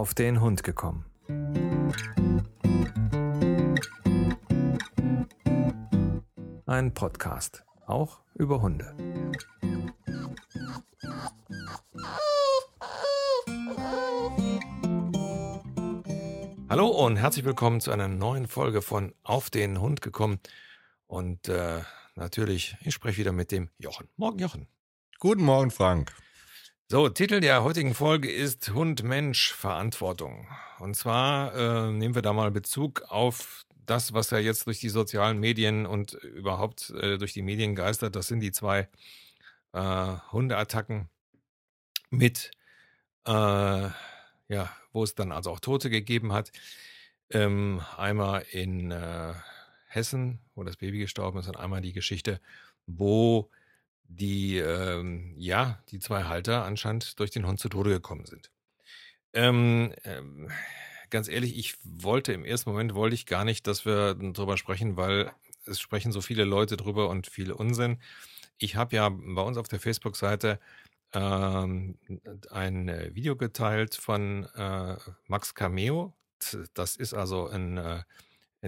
auf den Hund gekommen. Ein Podcast, auch über Hunde. Hallo und herzlich willkommen zu einer neuen Folge von Auf den Hund gekommen. Und äh, natürlich, ich spreche wieder mit dem Jochen. Morgen, Jochen. Guten Morgen, Frank. So, Titel der heutigen Folge ist Hund-Mensch-Verantwortung. Und zwar äh, nehmen wir da mal Bezug auf das, was ja jetzt durch die sozialen Medien und überhaupt äh, durch die Medien geistert. Das sind die zwei äh, Hundeattacken mit äh, ja, wo es dann also auch Tote gegeben hat. Ähm, einmal in äh, Hessen, wo das Baby gestorben ist, und einmal die Geschichte, wo die, ähm, ja, die zwei Halter anscheinend durch den Hund zu Tode gekommen sind. Ähm, ähm, ganz ehrlich, ich wollte im ersten Moment wollte ich gar nicht, dass wir darüber sprechen, weil es sprechen so viele Leute drüber und viel Unsinn. Ich habe ja bei uns auf der Facebook-Seite ähm, ein äh, Video geteilt von äh, Max Cameo. Das ist also ein, äh,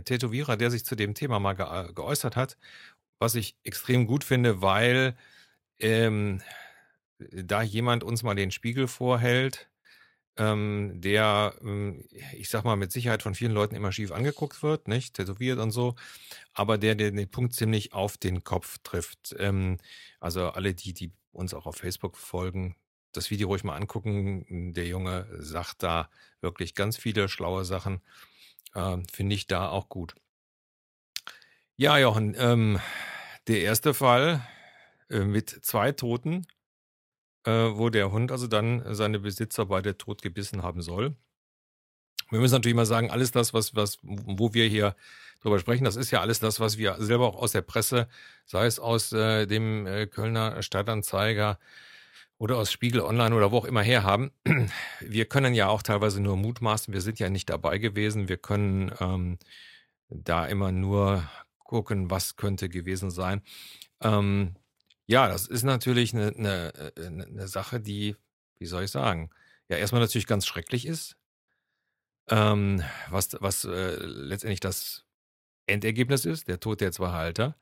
Tätowierer, der sich zu dem Thema mal ge geäußert hat, was ich extrem gut finde, weil ähm, da jemand uns mal den Spiegel vorhält, ähm, der, ähm, ich sag mal, mit Sicherheit von vielen Leuten immer schief angeguckt wird, nicht? Tätowiert und so, aber der, der den Punkt ziemlich auf den Kopf trifft. Ähm, also alle, die, die uns auch auf Facebook folgen, das Video ruhig mal angucken. Der Junge sagt da wirklich ganz viele schlaue Sachen. Ähm, Finde ich da auch gut. Ja, Jochen, ähm, der erste Fall äh, mit zwei Toten, äh, wo der Hund also dann seine Besitzer beide tot gebissen haben soll. Wir müssen natürlich mal sagen, alles das, was, was, wo wir hier drüber sprechen, das ist ja alles das, was wir selber auch aus der Presse, sei es aus äh, dem äh, Kölner Stadtanzeiger oder aus Spiegel Online oder wo auch immer her haben. Wir können ja auch teilweise nur mutmaßen, wir sind ja nicht dabei gewesen. Wir können ähm, da immer nur gucken, was könnte gewesen sein. Ähm, ja, das ist natürlich eine, eine, eine äh, Sache, die, wie soll ich sagen, ja erstmal natürlich ganz schrecklich ist, ähm, was was äh, letztendlich das Endergebnis ist, der Tod der zwei Halter.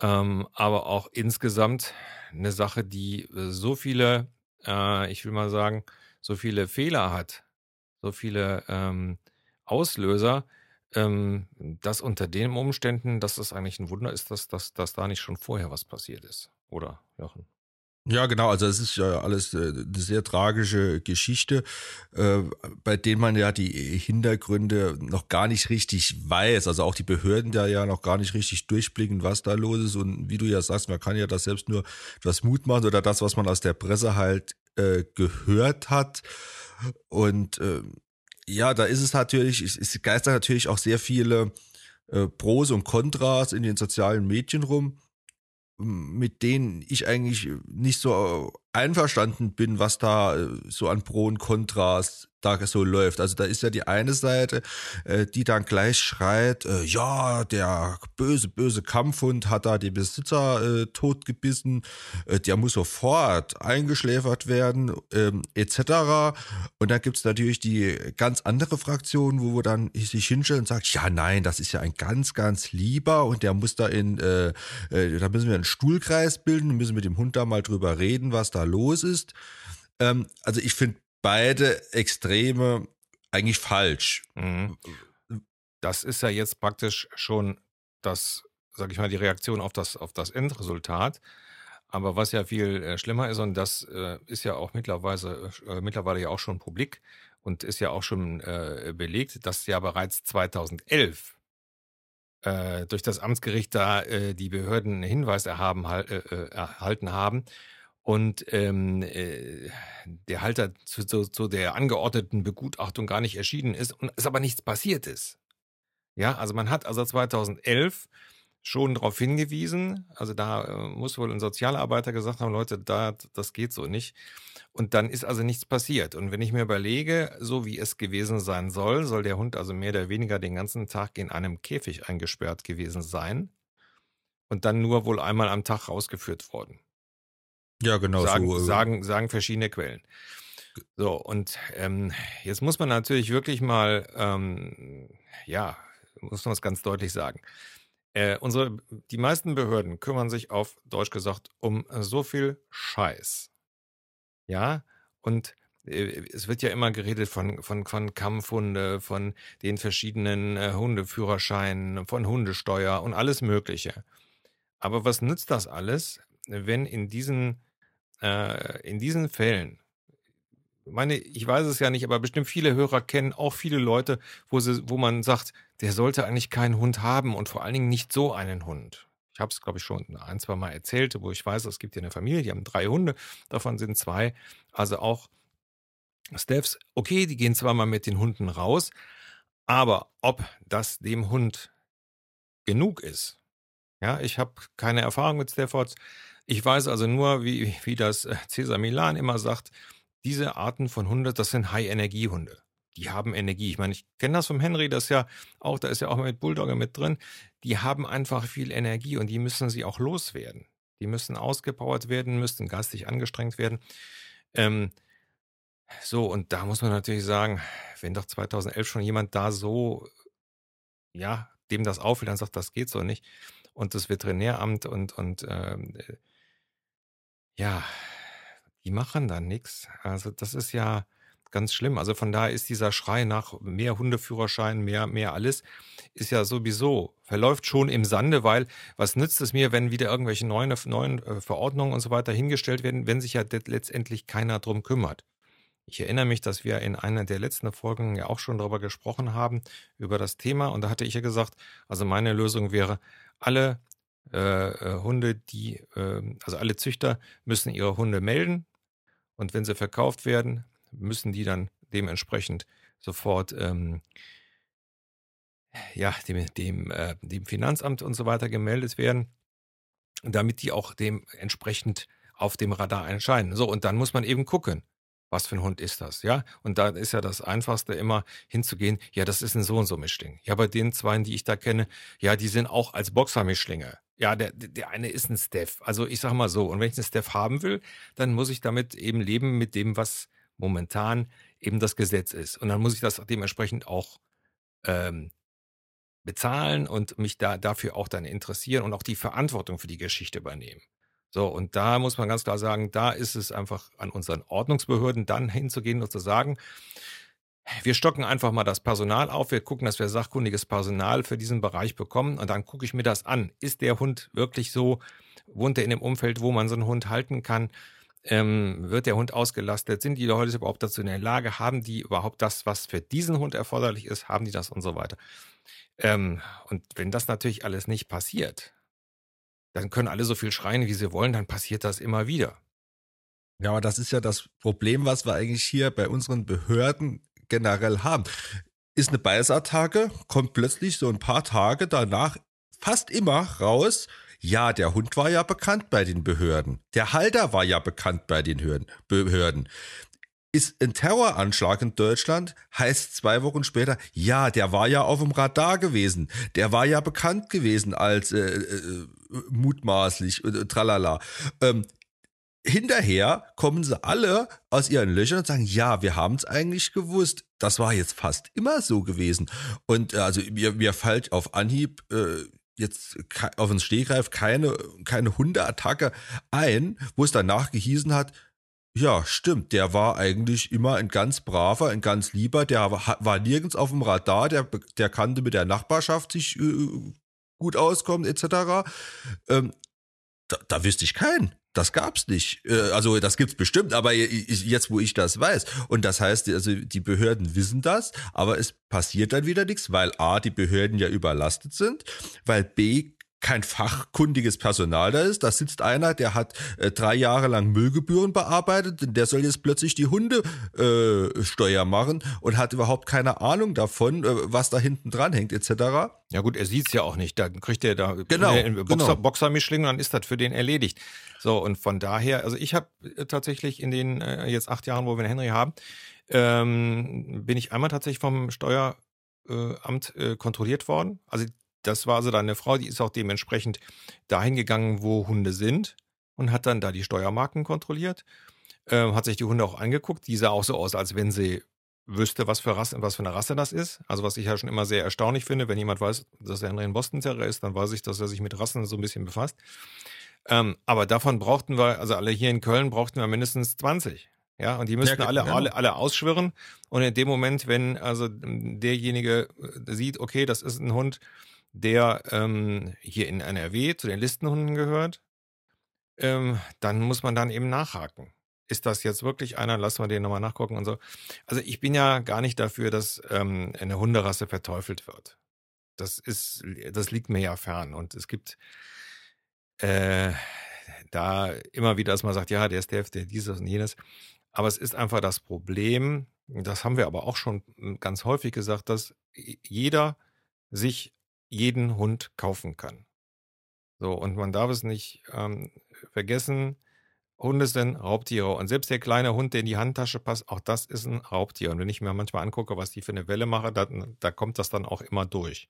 Ähm, aber auch insgesamt eine Sache, die äh, so viele, äh, ich will mal sagen, so viele Fehler hat, so viele ähm, Auslöser, ähm, dass unter den Umständen, dass es eigentlich ein Wunder ist, dass, dass, dass da nicht schon vorher was passiert ist. Oder, Jochen? Ja, genau. Also es ist ja alles äh, eine sehr tragische Geschichte, äh, bei denen man ja die Hintergründe noch gar nicht richtig weiß. Also auch die Behörden da ja noch gar nicht richtig durchblicken, was da los ist. Und wie du ja sagst, man kann ja das selbst nur etwas Mut machen oder das, was man aus der Presse halt äh, gehört hat. Und äh, ja, da ist es natürlich, es geistern natürlich auch sehr viele Pros und Kontras in den sozialen Medien rum mit denen ich eigentlich nicht so einverstanden bin, was da äh, so an Pro und Kontras da so läuft. Also da ist ja die eine Seite, äh, die dann gleich schreit, äh, ja, der böse, böse Kampfhund hat da die Besitzer äh, totgebissen, äh, der muss sofort eingeschläfert werden, ähm, etc. Und dann gibt's natürlich die ganz andere Fraktion, wo wir dann sich hinstellen und sagt, ja, nein, das ist ja ein ganz, ganz lieber und der muss da in, äh, äh, da müssen wir einen Stuhlkreis bilden, müssen mit dem Hund da mal drüber reden, was da los ist. Ähm, also ich finde beide Extreme eigentlich falsch. Mhm. Das ist ja jetzt praktisch schon das, sag ich mal, die Reaktion auf das, auf das Endresultat. Aber was ja viel äh, schlimmer ist, und das äh, ist ja auch mittlerweile, äh, mittlerweile ja auch schon publik und ist ja auch schon äh, belegt, dass ja bereits 2011 äh, durch das Amtsgericht da äh, die Behörden einen Hinweis erhaben, erhalten haben, und ähm, äh, der Halter zu, zu, zu der angeordneten Begutachtung gar nicht erschienen ist und es aber nichts passiert ist. Ja, also man hat also 2011 schon darauf hingewiesen, also da äh, muss wohl ein Sozialarbeiter gesagt haben, Leute, da, das geht so nicht. Und dann ist also nichts passiert. Und wenn ich mir überlege, so wie es gewesen sein soll, soll der Hund also mehr oder weniger den ganzen Tag in einem Käfig eingesperrt gewesen sein und dann nur wohl einmal am Tag rausgeführt worden. Ja, genau. Sagen, so, äh sagen, sagen verschiedene Quellen. So, und ähm, jetzt muss man natürlich wirklich mal, ähm, ja, muss man es ganz deutlich sagen. Äh, unsere, die meisten Behörden kümmern sich auf Deutsch gesagt um so viel Scheiß. Ja, und äh, es wird ja immer geredet von, von, von Kampfhunde, von den verschiedenen äh, Hundeführerscheinen, von Hundesteuer und alles Mögliche. Aber was nützt das alles, wenn in diesen, äh, in diesen Fällen meine, ich weiß es ja nicht, aber bestimmt viele Hörer kennen auch viele Leute, wo, sie, wo man sagt, der sollte eigentlich keinen Hund haben und vor allen Dingen nicht so einen Hund. Ich habe es, glaube ich, schon ein, zwei Mal erzählt, wo ich weiß, es gibt hier eine Familie, die haben drei Hunde, davon sind zwei, also auch Steffs, okay, die gehen zwar mal mit den Hunden raus, aber ob das dem Hund genug ist, ja, ich habe keine Erfahrung mit Staffords. Ich weiß also nur, wie, wie das Cesar Milan immer sagt, diese Arten von Hunde, das sind High-Energie-Hunde. Die haben Energie. Ich meine, ich kenne das vom Henry, das ja auch, da ist ja auch mit Bulldogger mit drin. Die haben einfach viel Energie und die müssen sie auch loswerden. Die müssen ausgepowert werden, müssen geistig angestrengt werden. Ähm, so, und da muss man natürlich sagen, wenn doch 2011 schon jemand da so, ja, dem das auffällt, dann sagt, das geht so nicht. Und das Veterinäramt und, und äh, ja, die machen dann nichts. Also das ist ja ganz schlimm. Also von daher ist dieser Schrei nach mehr Hundeführerschein, mehr, mehr alles, ist ja sowieso, verläuft schon im Sande, weil was nützt es mir, wenn wieder irgendwelche neuen, neuen äh, Verordnungen und so weiter hingestellt werden, wenn sich ja letztendlich keiner drum kümmert. Ich erinnere mich, dass wir in einer der letzten Folgen ja auch schon darüber gesprochen haben, über das Thema. Und da hatte ich ja gesagt, also meine Lösung wäre, alle äh, äh Hunde, die, äh, also alle Züchter müssen ihre Hunde melden und wenn sie verkauft werden, müssen die dann dementsprechend sofort ähm, ja, dem, dem, äh, dem Finanzamt und so weiter gemeldet werden, damit die auch dementsprechend auf dem Radar erscheinen. So, und dann muss man eben gucken, was für ein Hund ist das, ja? Und da ist ja das Einfachste immer hinzugehen, ja, das ist ein so und so Mischling. Ja, bei den zwei, die ich da kenne, ja, die sind auch als Boxer-Mischlinge. Ja, der, der eine ist ein Steph. Also ich sag mal so, und wenn ich einen Steph haben will, dann muss ich damit eben leben mit dem, was momentan eben das Gesetz ist. Und dann muss ich das dementsprechend auch ähm, bezahlen und mich da dafür auch dann interessieren und auch die Verantwortung für die Geschichte übernehmen. So, und da muss man ganz klar sagen, da ist es einfach an unseren Ordnungsbehörden dann hinzugehen und zu sagen, wir stocken einfach mal das Personal auf, wir gucken, dass wir sachkundiges Personal für diesen Bereich bekommen und dann gucke ich mir das an. Ist der Hund wirklich so, wohnt er in dem Umfeld, wo man so einen Hund halten kann? Ähm, wird der Hund ausgelastet? Sind die Leute überhaupt dazu in der Lage? Haben die überhaupt das, was für diesen Hund erforderlich ist? Haben die das und so weiter? Ähm, und wenn das natürlich alles nicht passiert, dann können alle so viel schreien, wie sie wollen, dann passiert das immer wieder. Ja, aber das ist ja das Problem, was wir eigentlich hier bei unseren Behörden generell haben. Ist eine Beißattacke, kommt plötzlich so ein paar Tage danach fast immer raus, ja, der Hund war ja bekannt bei den Behörden. Der Halter war ja bekannt bei den Behörden. Ist ein Terroranschlag in Deutschland, heißt zwei Wochen später, ja, der war ja auf dem Radar gewesen. Der war ja bekannt gewesen als äh, äh, mutmaßlich, äh, tralala. Ähm, hinterher kommen sie alle aus ihren Löchern und sagen, ja, wir haben es eigentlich gewusst. Das war jetzt fast immer so gewesen. Und äh, also mir, mir fällt auf Anhieb äh, jetzt auf den Stegreif keine, keine Hundeattacke ein, wo es danach gehießen hat, ja, stimmt, der war eigentlich immer ein ganz braver, ein ganz lieber, der war, war nirgends auf dem Radar, der, der kannte mit der Nachbarschaft sich äh, gut auskommen, etc. Ähm, da, da wüsste ich keinen. Das gab's nicht. Äh, also das gibt's bestimmt, aber jetzt, wo ich das weiß. Und das heißt, also die Behörden wissen das, aber es passiert dann wieder nichts, weil A, die Behörden ja überlastet sind, weil B, kein fachkundiges Personal da ist. Da sitzt einer, der hat äh, drei Jahre lang Müllgebühren bearbeitet, und der soll jetzt plötzlich die Hundesteuer äh, machen und hat überhaupt keine Ahnung davon, äh, was da hinten dran hängt, etc. Ja gut, er sieht's ja auch nicht. Da kriegt er da genau, Boxer, genau. Boxermischling und dann ist das für den erledigt. So, und von daher, also ich habe äh, tatsächlich in den äh, jetzt acht Jahren, wo wir einen Henry haben, ähm, bin ich einmal tatsächlich vom Steueramt äh, kontrolliert worden. Also das war also dann eine Frau, die ist auch dementsprechend dahin gegangen, wo Hunde sind und hat dann da die Steuermarken kontrolliert. äh, hat sich die Hunde auch angeguckt. Die sah auch so aus, als wenn sie wüsste, was für, Rasse, was für eine Rasse das ist. Also was ich ja schon immer sehr erstaunlich finde, wenn jemand weiß, dass er ein Boston Terrier ist, dann weiß ich, dass er sich mit Rassen so ein bisschen befasst. Ähm, aber davon brauchten wir, also alle hier in Köln brauchten wir mindestens 20. Ja, und die müssten ja, alle, genau. alle, alle ausschwirren. Und in dem Moment, wenn also derjenige sieht, okay, das ist ein Hund, der ähm, hier in NRW zu den Listenhunden gehört, ähm, dann muss man dann eben nachhaken. Ist das jetzt wirklich einer? Lassen wir den nochmal nachgucken und so. Also ich bin ja gar nicht dafür, dass ähm, eine Hunderasse verteufelt wird. Das ist, das liegt mir ja fern. Und es gibt äh, da immer wieder, dass man sagt, ja, der ist der, der dieses und jenes. Aber es ist einfach das Problem, das haben wir aber auch schon ganz häufig gesagt, dass jeder sich jeden Hund kaufen kann. So, und man darf es nicht ähm, vergessen, Hunde sind Raubtiere. Und selbst der kleine Hund, der in die Handtasche passt, auch das ist ein Raubtier. Und wenn ich mir manchmal angucke, was die für eine Welle machen, da, da kommt das dann auch immer durch.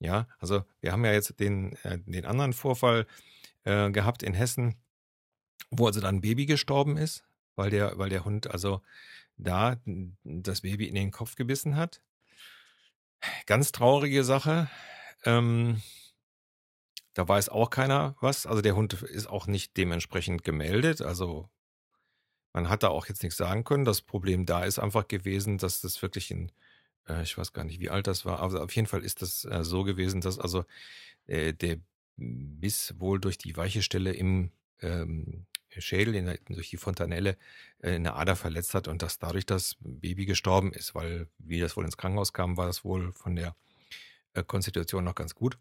Ja, also wir haben ja jetzt den, äh, den anderen Vorfall äh, gehabt in Hessen, wo also dann ein Baby gestorben ist, weil der, weil der Hund also da das Baby in den Kopf gebissen hat. Ganz traurige Sache. Ähm, da weiß auch keiner was. Also der Hund ist auch nicht dementsprechend gemeldet. Also man hat da auch jetzt nichts sagen können. Das Problem da ist einfach gewesen, dass das wirklich in, äh, ich weiß gar nicht, wie alt das war, aber auf jeden Fall ist das äh, so gewesen, dass also äh, der Biss wohl durch die weiche Stelle im ähm, Schädel, in der, durch die Fontanelle, äh, eine Ader verletzt hat und dass dadurch das Baby gestorben ist, weil wie das wohl ins Krankenhaus kam, war das wohl von der Konstitution noch ganz gut.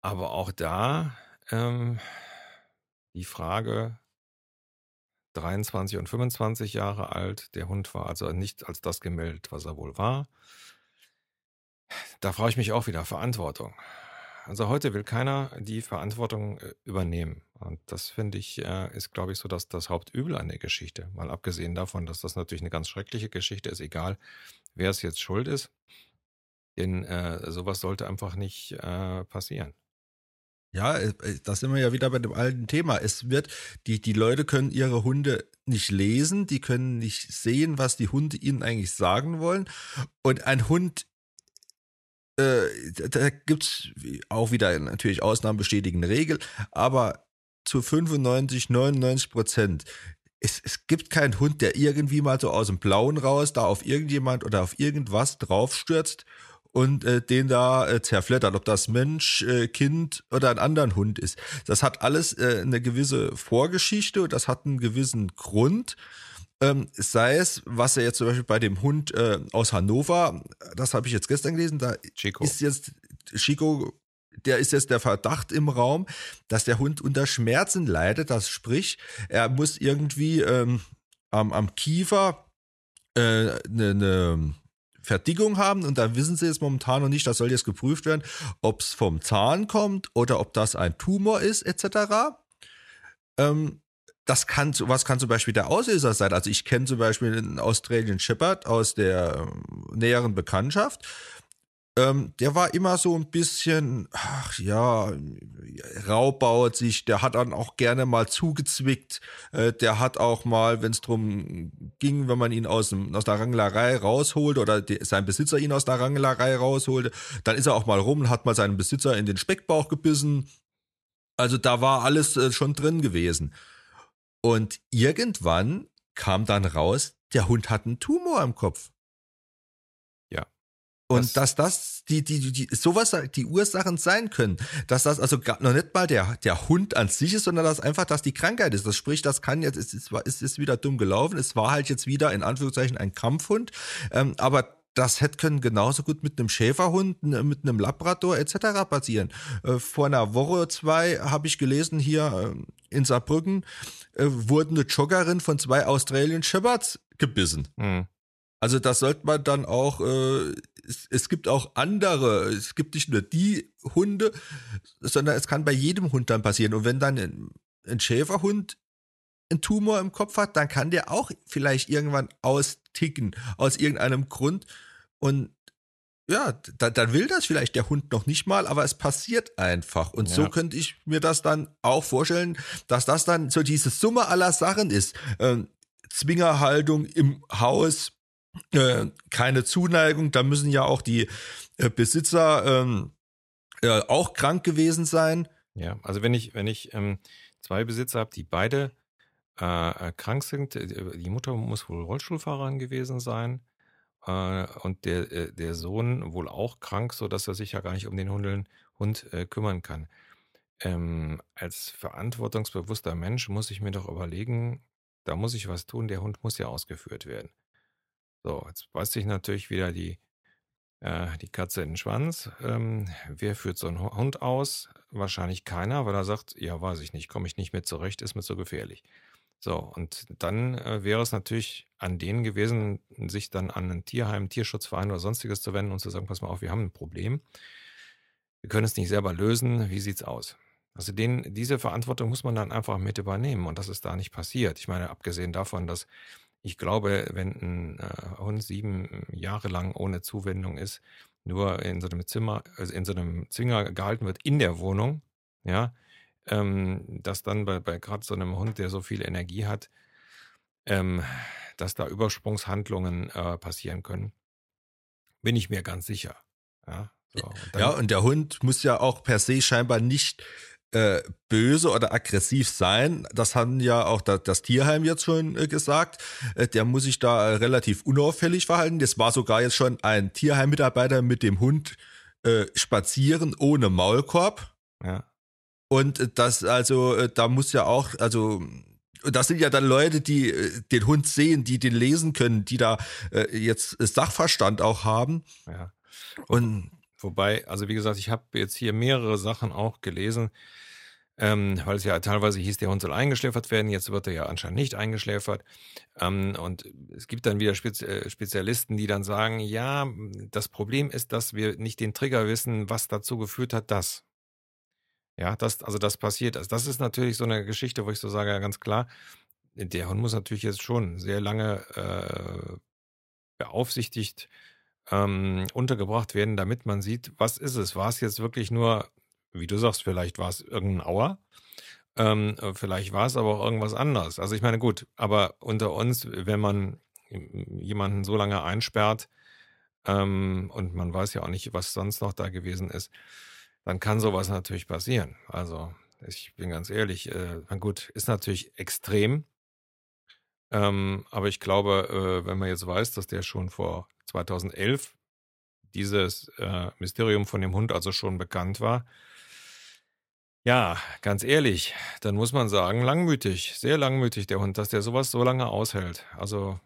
Aber auch da ähm, die Frage 23 und 25 Jahre alt. Der Hund war also nicht als das gemeldet, was er wohl war. Da frage ich mich auch wieder Verantwortung. Also heute will keiner die Verantwortung äh, übernehmen. Und das finde ich, äh, ist, glaube ich, so dass das Hauptübel an der Geschichte. Mal abgesehen davon, dass das natürlich eine ganz schreckliche Geschichte ist, egal wer es jetzt schuld ist. Denn äh, sowas sollte einfach nicht äh, passieren. Ja, äh, äh, da sind wir ja wieder bei dem alten Thema. Es wird, die, die Leute können ihre Hunde nicht lesen, die können nicht sehen, was die Hunde ihnen eigentlich sagen wollen. Und ein Hund, äh, da gibt's auch wieder natürlich Ausnahmen bestätigende Regel, aber zu 95, 99 Prozent es, es gibt keinen Hund, der irgendwie mal so aus dem Blauen raus da auf irgendjemand oder auf irgendwas draufstürzt und äh, den da äh, zerflettert, ob das Mensch, äh, Kind oder ein anderen Hund ist. Das hat alles äh, eine gewisse Vorgeschichte und das hat einen gewissen Grund. Ähm, sei es, was er jetzt zum Beispiel bei dem Hund äh, aus Hannover, das habe ich jetzt gestern gelesen, da Chico. ist jetzt Chico der ist jetzt der Verdacht im Raum, dass der Hund unter Schmerzen leidet. Das sprich, er muss irgendwie ähm, am, am Kiefer eine äh, ne, ne Verdickung haben und da wissen sie jetzt momentan noch nicht, das soll jetzt geprüft werden, ob es vom Zahn kommt oder ob das ein Tumor ist, etc. Ähm, das kann, was kann zum Beispiel der Auslöser sein? Also ich kenne zum Beispiel einen Australian Shepherd aus der ähm, näheren Bekanntschaft ähm, der war immer so ein bisschen, ach ja, raubauert sich, der hat dann auch gerne mal zugezwickt, äh, der hat auch mal, wenn es drum ging, wenn man ihn aus, dem, aus der Rangelerei rausholt oder die, sein Besitzer ihn aus der Rangelerei rausholte, dann ist er auch mal rum und hat mal seinen Besitzer in den Speckbauch gebissen. Also da war alles äh, schon drin gewesen. Und irgendwann kam dann raus, der Hund hat einen Tumor im Kopf. Und das dass das die, die, die, sowas die Ursachen sein können, dass das also noch nicht mal der, der Hund an sich ist, sondern dass einfach das die Krankheit ist. Das spricht, das kann jetzt, es ist, es ist wieder dumm gelaufen. Es war halt jetzt wieder in Anführungszeichen ein Kampfhund. Ähm, aber das hätte können genauso gut mit einem Schäferhund, mit einem Labrador etc. passieren. Äh, vor einer Woche zwei habe ich gelesen hier äh, in Saarbrücken äh, wurde eine Joggerin von zwei Australian Shepherds gebissen. Mhm. Also das sollte man dann auch, äh, es, es, gibt auch andere, es gibt nicht nur die Hunde, sondern es kann bei jedem Hund dann passieren. Und wenn dann ein, ein Schäferhund einen Tumor im Kopf hat, dann kann der auch vielleicht irgendwann austicken, aus irgendeinem Grund. Und ja, da, dann will das vielleicht der Hund noch nicht mal, aber es passiert einfach. Und ja. so könnte ich mir das dann auch vorstellen, dass das dann so diese Summe aller Sachen ist. Ähm, Zwingerhaltung im Haus, äh, keine Zuneigung. Da müssen ja auch die äh, Besitzer ähm, äh, auch krank gewesen sein. Ja, also wenn ich, wenn ich ähm, zwei Besitzer habe, die beide äh, äh krank sind, die Mutter muss wohl Rollstuhlfahrerin gewesen sein und der, der Sohn wohl auch krank, sodass er sich ja gar nicht um den Hund, Hund kümmern kann. Ähm, als verantwortungsbewusster Mensch muss ich mir doch überlegen, da muss ich was tun, der Hund muss ja ausgeführt werden. So, jetzt beißt sich natürlich wieder die, äh, die Katze in den Schwanz. Ähm, wer führt so einen Hund aus? Wahrscheinlich keiner, weil er sagt, ja, weiß ich nicht, komme ich nicht mehr zurecht, ist mir zu gefährlich. So, und dann äh, wäre es natürlich an denen gewesen, sich dann an ein Tierheim, Tierschutzverein oder sonstiges zu wenden und zu sagen, pass mal auf, wir haben ein Problem. Wir können es nicht selber lösen. Wie sieht's aus? Also den, diese Verantwortung muss man dann einfach mit übernehmen und das ist da nicht passiert. Ich meine, abgesehen davon, dass ich glaube, wenn ein äh, Hund sieben Jahre lang ohne Zuwendung ist, nur in so einem Zimmer, also in so einem Zwinger gehalten wird in der Wohnung, ja, ähm, dass dann bei, bei gerade so einem Hund, der so viel Energie hat, ähm, dass da Übersprungshandlungen äh, passieren können, bin ich mir ganz sicher. Ja, so, und ja, und der Hund muss ja auch per se scheinbar nicht äh, böse oder aggressiv sein. Das haben ja auch da, das Tierheim jetzt schon äh, gesagt. Äh, der muss sich da relativ unauffällig verhalten. Das war sogar jetzt schon ein Tierheimmitarbeiter mit dem Hund spazieren ohne Maulkorb. Ja. Und das, also, da muss ja auch, also das sind ja dann Leute, die den Hund sehen, die den lesen können, die da jetzt Sachverstand auch haben. Ja. Und wobei, also wie gesagt, ich habe jetzt hier mehrere Sachen auch gelesen ähm, weil es ja teilweise hieß, der Hund soll eingeschläfert werden, jetzt wird er ja anscheinend nicht eingeschläfert. Ähm, und es gibt dann wieder Spez äh, Spezialisten, die dann sagen, ja, das Problem ist, dass wir nicht den Trigger wissen, was dazu geführt hat, dass. Ja, das, also das passiert. Also das ist natürlich so eine Geschichte, wo ich so sage, ja, ganz klar, der Hund muss natürlich jetzt schon sehr lange äh, beaufsichtigt ähm, untergebracht werden, damit man sieht, was ist es? War es jetzt wirklich nur wie du sagst, vielleicht war es irgendein Auer. Ähm, vielleicht war es aber auch irgendwas anderes. Also ich meine, gut, aber unter uns, wenn man jemanden so lange einsperrt ähm, und man weiß ja auch nicht, was sonst noch da gewesen ist, dann kann sowas natürlich passieren. Also ich bin ganz ehrlich, äh, gut, ist natürlich extrem. Ähm, aber ich glaube, äh, wenn man jetzt weiß, dass der schon vor 2011 dieses äh, Mysterium von dem Hund also schon bekannt war, ja, ganz ehrlich, dann muss man sagen, langmütig, sehr langmütig der Hund, dass der sowas so lange aushält. Also,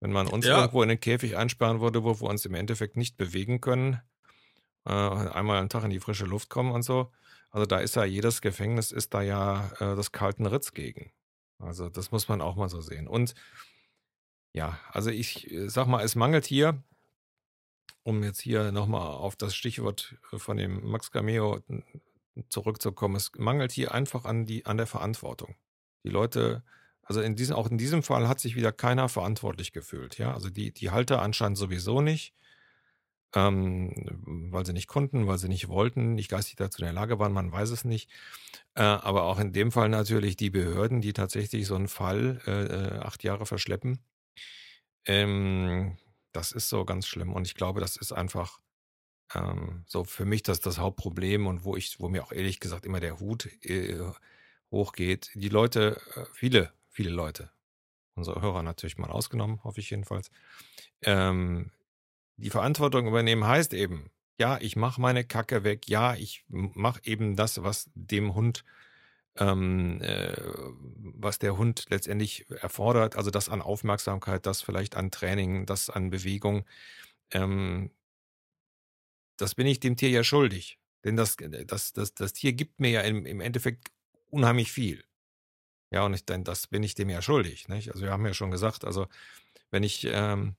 wenn man uns ja. irgendwo in den Käfig einsperren würde, wo wir uns im Endeffekt nicht bewegen können, äh, einmal am Tag in die frische Luft kommen und so, also da ist ja jedes Gefängnis ist da ja äh, das kalten Ritz gegen. Also das muss man auch mal so sehen. Und ja, also ich äh, sag mal, es mangelt hier, um jetzt hier nochmal auf das Stichwort von dem Max Cameo zurückzukommen. Es mangelt hier einfach an, die, an der Verantwortung. Die Leute, also in diesem, auch in diesem Fall hat sich wieder keiner verantwortlich gefühlt. Ja, also die, die Halter anscheinend sowieso nicht, ähm, weil sie nicht konnten, weil sie nicht wollten, nicht geistig dazu in der Lage waren, man weiß es nicht. Äh, aber auch in dem Fall natürlich die Behörden, die tatsächlich so einen Fall äh, äh acht Jahre verschleppen. Ähm, das ist so ganz schlimm und ich glaube, das ist einfach ähm, so für mich das das Hauptproblem und wo ich, wo mir auch ehrlich gesagt immer der Hut äh, hochgeht. Die Leute, äh, viele, viele Leute, unsere Hörer natürlich mal ausgenommen, hoffe ich jedenfalls, ähm, die Verantwortung übernehmen heißt eben, ja, ich mache meine Kacke weg, ja, ich mache eben das, was dem Hund, ähm, äh, was der Hund letztendlich erfordert, also das an Aufmerksamkeit, das vielleicht an Training, das an Bewegung. Ähm, das bin ich dem Tier ja schuldig. Denn das, äh, das, das, das Tier gibt mir ja im, im Endeffekt unheimlich viel. Ja, und ich, dann, das bin ich dem ja schuldig. Nicht? Also wir haben ja schon gesagt, also wenn ich ähm,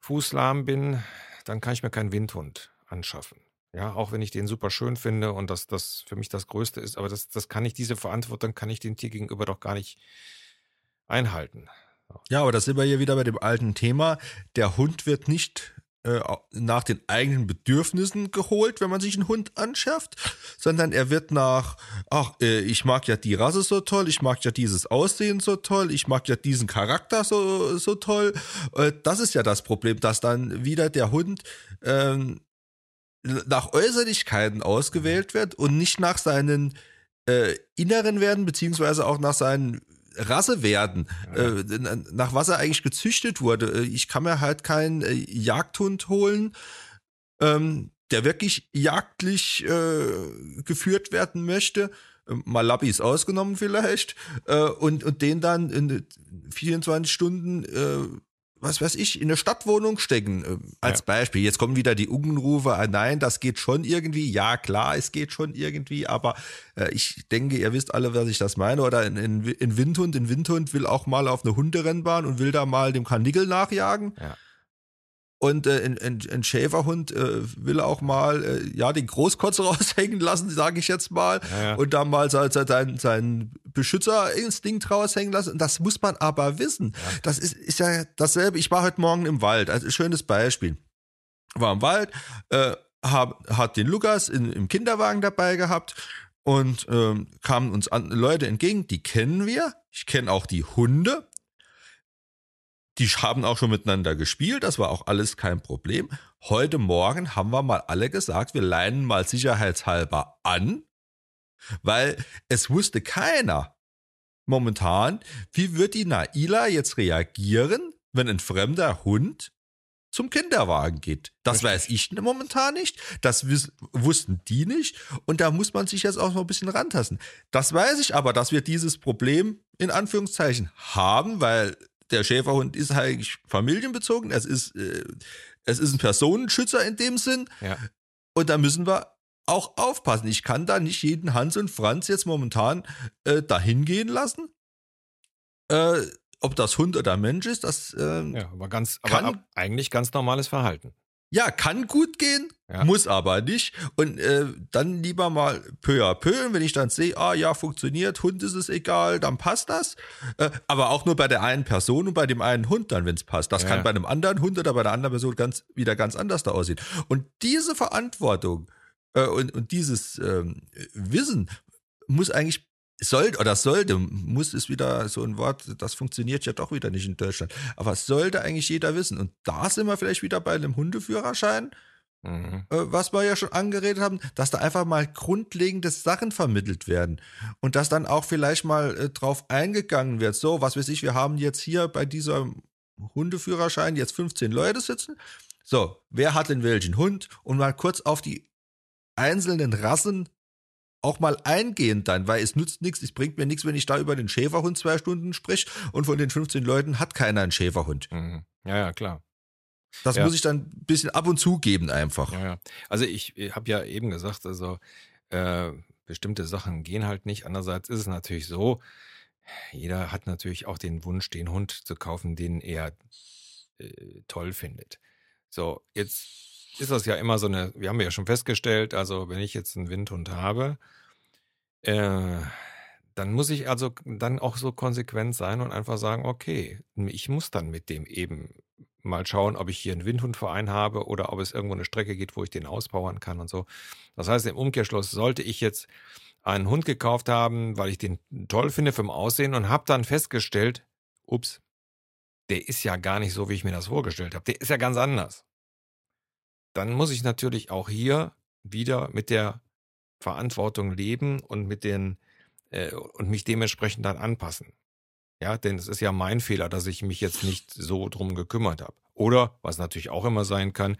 fußlahm bin, dann kann ich mir keinen Windhund anschaffen. Ja, auch wenn ich den super schön finde und das, das für mich das Größte ist, aber das, das kann ich, diese Verantwortung kann ich dem Tier gegenüber doch gar nicht einhalten. Ja, aber da sind wir hier wieder bei dem alten Thema. Der Hund wird nicht äh, nach den eigenen Bedürfnissen geholt, wenn man sich einen Hund anschafft, sondern er wird nach, ach, äh, ich mag ja die Rasse so toll, ich mag ja dieses Aussehen so toll, ich mag ja diesen Charakter so, so toll. Äh, das ist ja das Problem, dass dann wieder der Hund ähm, nach Äußerlichkeiten ausgewählt wird und nicht nach seinen äh, inneren Werten, beziehungsweise auch nach seinen Rasse werden, ja. äh, nach was er eigentlich gezüchtet wurde. Äh, ich kann mir halt keinen äh, Jagdhund holen, ähm, der wirklich jagdlich äh, geführt werden möchte. Ähm, Malabis ausgenommen vielleicht. Äh, und, und den dann in 24 Stunden äh, was weiß ich, in eine Stadtwohnung stecken, äh, als ja. Beispiel. Jetzt kommen wieder die Unkenrufe, ah, nein, das geht schon irgendwie. Ja, klar, es geht schon irgendwie, aber äh, ich denke, ihr wisst alle, was ich das meine. Oder in, in, in Windhund, in Windhund will auch mal auf eine Hunderennbahn und will da mal dem Karnickel nachjagen. Ja. Und äh, ein, ein, ein Schäferhund äh, will auch mal äh, ja den Großkotz raushängen lassen, sage ich jetzt mal, ja, ja. und dann mal seinen, seinen, seinen Beschützerinstinkt raushängen lassen. Und das muss man aber wissen. Ja. Das ist, ist ja dasselbe. Ich war heute Morgen im Wald, also schönes Beispiel. War im Wald, äh, hab, hat den Lukas in, im Kinderwagen dabei gehabt und ähm, kamen uns an, Leute entgegen, die kennen wir. Ich kenne auch die Hunde. Die haben auch schon miteinander gespielt, das war auch alles kein Problem. Heute Morgen haben wir mal alle gesagt, wir leinen mal sicherheitshalber an, weil es wusste keiner momentan, wie wird die Naila jetzt reagieren, wenn ein fremder Hund zum Kinderwagen geht. Das weiß ich momentan nicht. Das wussten die nicht. Und da muss man sich jetzt auch noch ein bisschen rantasten. Das weiß ich aber, dass wir dieses Problem in Anführungszeichen haben, weil der Schäferhund ist eigentlich familienbezogen. Es ist, äh, es ist ein Personenschützer in dem Sinn. Ja. Und da müssen wir auch aufpassen. Ich kann da nicht jeden Hans und Franz jetzt momentan äh, dahin gehen lassen. Äh, ob das Hund oder Mensch ist, das äh, ja, aber ganz, aber eigentlich ganz normales Verhalten. Ja, kann gut gehen, ja. muss aber nicht. Und äh, dann lieber mal peu à peu. Und wenn ich dann sehe, ah ja, funktioniert, Hund ist es egal, dann passt das. Äh, aber auch nur bei der einen Person und bei dem einen Hund dann, wenn es passt. Das ja. kann bei einem anderen Hund oder bei der anderen Person ganz wieder ganz anders da aussehen. Und diese Verantwortung äh, und, und dieses ähm, Wissen muss eigentlich sollte oder sollte, muss es wieder so ein Wort, das funktioniert ja doch wieder nicht in Deutschland. Aber es sollte eigentlich jeder wissen. Und da sind wir vielleicht wieder bei einem Hundeführerschein, mhm. äh, was wir ja schon angeredet haben, dass da einfach mal grundlegende Sachen vermittelt werden. Und dass dann auch vielleicht mal äh, drauf eingegangen wird. So, was weiß ich, wir haben jetzt hier bei diesem Hundeführerschein jetzt 15 Leute sitzen. So, wer hat denn welchen Hund? Und mal kurz auf die einzelnen Rassen auch mal eingehen dann, weil es nützt nichts, es bringt mir nichts, wenn ich da über den Schäferhund zwei Stunden sprich und von den 15 Leuten hat keiner einen Schäferhund. Mhm. Ja, ja, klar. Das ja. muss ich dann ein bisschen ab und zu geben einfach. Ja, ja. Also ich, ich habe ja eben gesagt, also äh, bestimmte Sachen gehen halt nicht. Andererseits ist es natürlich so, jeder hat natürlich auch den Wunsch, den Hund zu kaufen, den er äh, toll findet. So, jetzt ist das ja immer so eine, wir haben ja schon festgestellt, also wenn ich jetzt einen Windhund habe, äh, dann muss ich also dann auch so konsequent sein und einfach sagen, okay, ich muss dann mit dem eben mal schauen, ob ich hier einen Windhundverein habe oder ob es irgendwo eine Strecke geht, wo ich den auspowern kann und so. Das heißt, im Umkehrschluss sollte ich jetzt einen Hund gekauft haben, weil ich den toll finde vom Aussehen und habe dann festgestellt, ups, der ist ja gar nicht so, wie ich mir das vorgestellt habe. Der ist ja ganz anders dann muss ich natürlich auch hier wieder mit der Verantwortung leben und mit den äh, und mich dementsprechend dann anpassen. Ja, denn es ist ja mein Fehler, dass ich mich jetzt nicht so drum gekümmert habe. Oder, was natürlich auch immer sein kann,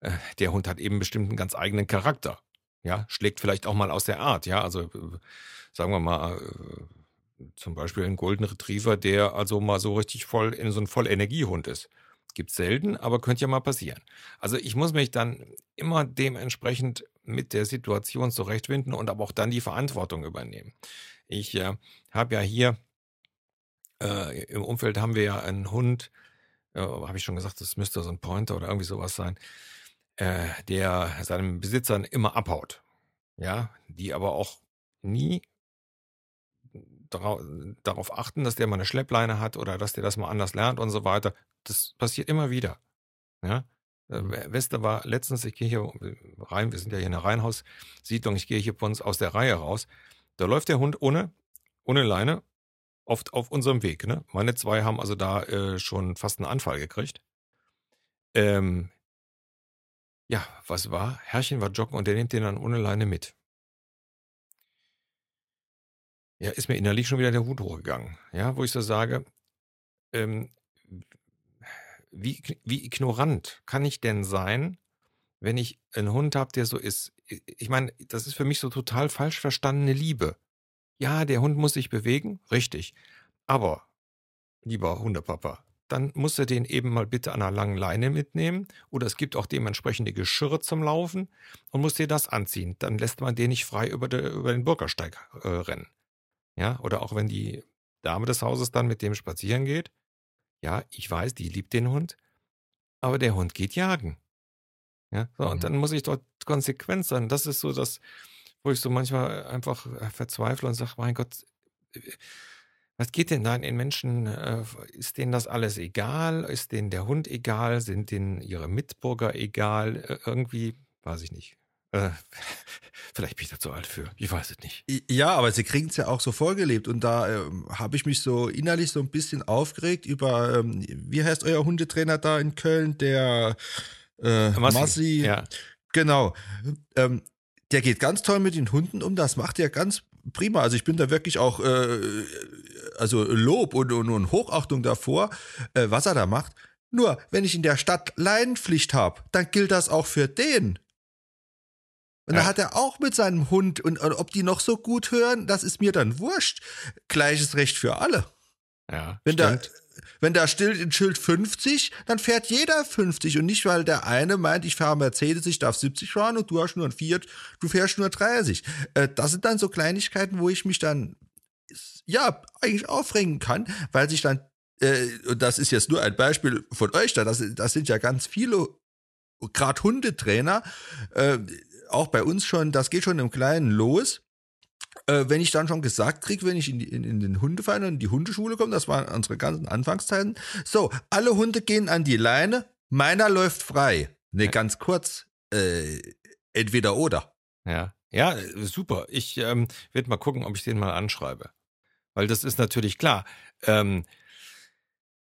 äh, der Hund hat eben bestimmt einen ganz eigenen Charakter. Ja, schlägt vielleicht auch mal aus der Art. Ja, also äh, sagen wir mal, äh, zum Beispiel ein Golden Retriever, der also mal so richtig voll in so ein Vollenergiehund ist. Gibt selten, aber könnte ja mal passieren. Also ich muss mich dann immer dementsprechend mit der Situation zurechtfinden und aber auch dann die Verantwortung übernehmen. Ich äh, habe ja hier äh, im Umfeld haben wir ja einen Hund, äh, habe ich schon gesagt, das müsste so ein Pointer oder irgendwie sowas sein, äh, der seinem Besitzern immer abhaut. Ja, die aber auch nie darauf achten, dass der mal eine Schleppleine hat oder dass der das mal anders lernt und so weiter. Das passiert immer wieder. Ja? Äh, Wester war letztens, ich gehe hier rein, wir sind ja hier in der Reihenhaussiedlung, ich gehe hier bei uns aus der Reihe raus. Da läuft der Hund ohne, ohne Leine oft auf unserem Weg. Ne? Meine zwei haben also da äh, schon fast einen Anfall gekriegt. Ähm, ja, was war? Herrchen war joggen und der nimmt den dann ohne Leine mit. Ja, ist mir innerlich schon wieder der Hut hochgegangen. Ja, wo ich so sage, ähm, wie, wie ignorant kann ich denn sein, wenn ich einen Hund habe, der so ist? Ich meine, das ist für mich so total falsch verstandene Liebe. Ja, der Hund muss sich bewegen, richtig. Aber, lieber Hundepapa, dann muss er den eben mal bitte an einer langen Leine mitnehmen. Oder es gibt auch dementsprechende Geschirre zum Laufen und muss dir das anziehen. Dann lässt man den nicht frei über den Bürgersteig äh, rennen. Ja, oder auch wenn die Dame des Hauses dann mit dem spazieren geht, ja, ich weiß, die liebt den Hund, aber der Hund geht jagen. Ja, so, mhm. und dann muss ich dort konsequent sein. Das ist so das, wo ich so manchmal einfach äh, verzweifle und sage, mein Gott, äh, was geht denn da in den Menschen? Äh, ist denen das alles egal? Ist denen der Hund egal? Sind denen ihre Mitbürger egal? Irgendwie, weiß ich nicht. Äh, vielleicht bin ich da zu alt für. Ich weiß es nicht. Ja, aber sie kriegen es ja auch so vorgelebt. Und da äh, habe ich mich so innerlich so ein bisschen aufgeregt über, ähm, wie heißt euer Hundetrainer da in Köln? Der äh, Massi. Massi. Ja. Genau. Ähm, der geht ganz toll mit den Hunden um. Das macht er ganz prima. Also ich bin da wirklich auch, äh, also Lob und, und, und Hochachtung davor, äh, was er da macht. Nur, wenn ich in der Stadt Leinenpflicht habe, dann gilt das auch für den. Und ja. da hat er auch mit seinem Hund, und, und, ob die noch so gut hören, das ist mir dann wurscht. Gleiches Recht für alle. Ja. Wenn stimmt. da, wenn da steht Schild 50, dann fährt jeder 50 und nicht, weil der eine meint, ich fahre Mercedes, ich darf 70 fahren und du hast nur ein Fiat, du fährst nur 30. Äh, das sind dann so Kleinigkeiten, wo ich mich dann, ja, eigentlich aufregen kann, weil sich dann, äh, und das ist jetzt nur ein Beispiel von euch da, das, das sind ja ganz viele, gerade Hundetrainer, äh, auch bei uns schon, das geht schon im Kleinen los. Äh, wenn ich dann schon gesagt kriege, wenn ich in, die, in, in den Hundeverein und in die Hundeschule komme, das waren unsere ganzen Anfangszeiten, so, alle Hunde gehen an die Leine, meiner läuft frei. Ne, ja. ganz kurz, äh, entweder oder. Ja, ja, super. Ich ähm, werde mal gucken, ob ich den mal anschreibe. Weil das ist natürlich klar. Ähm,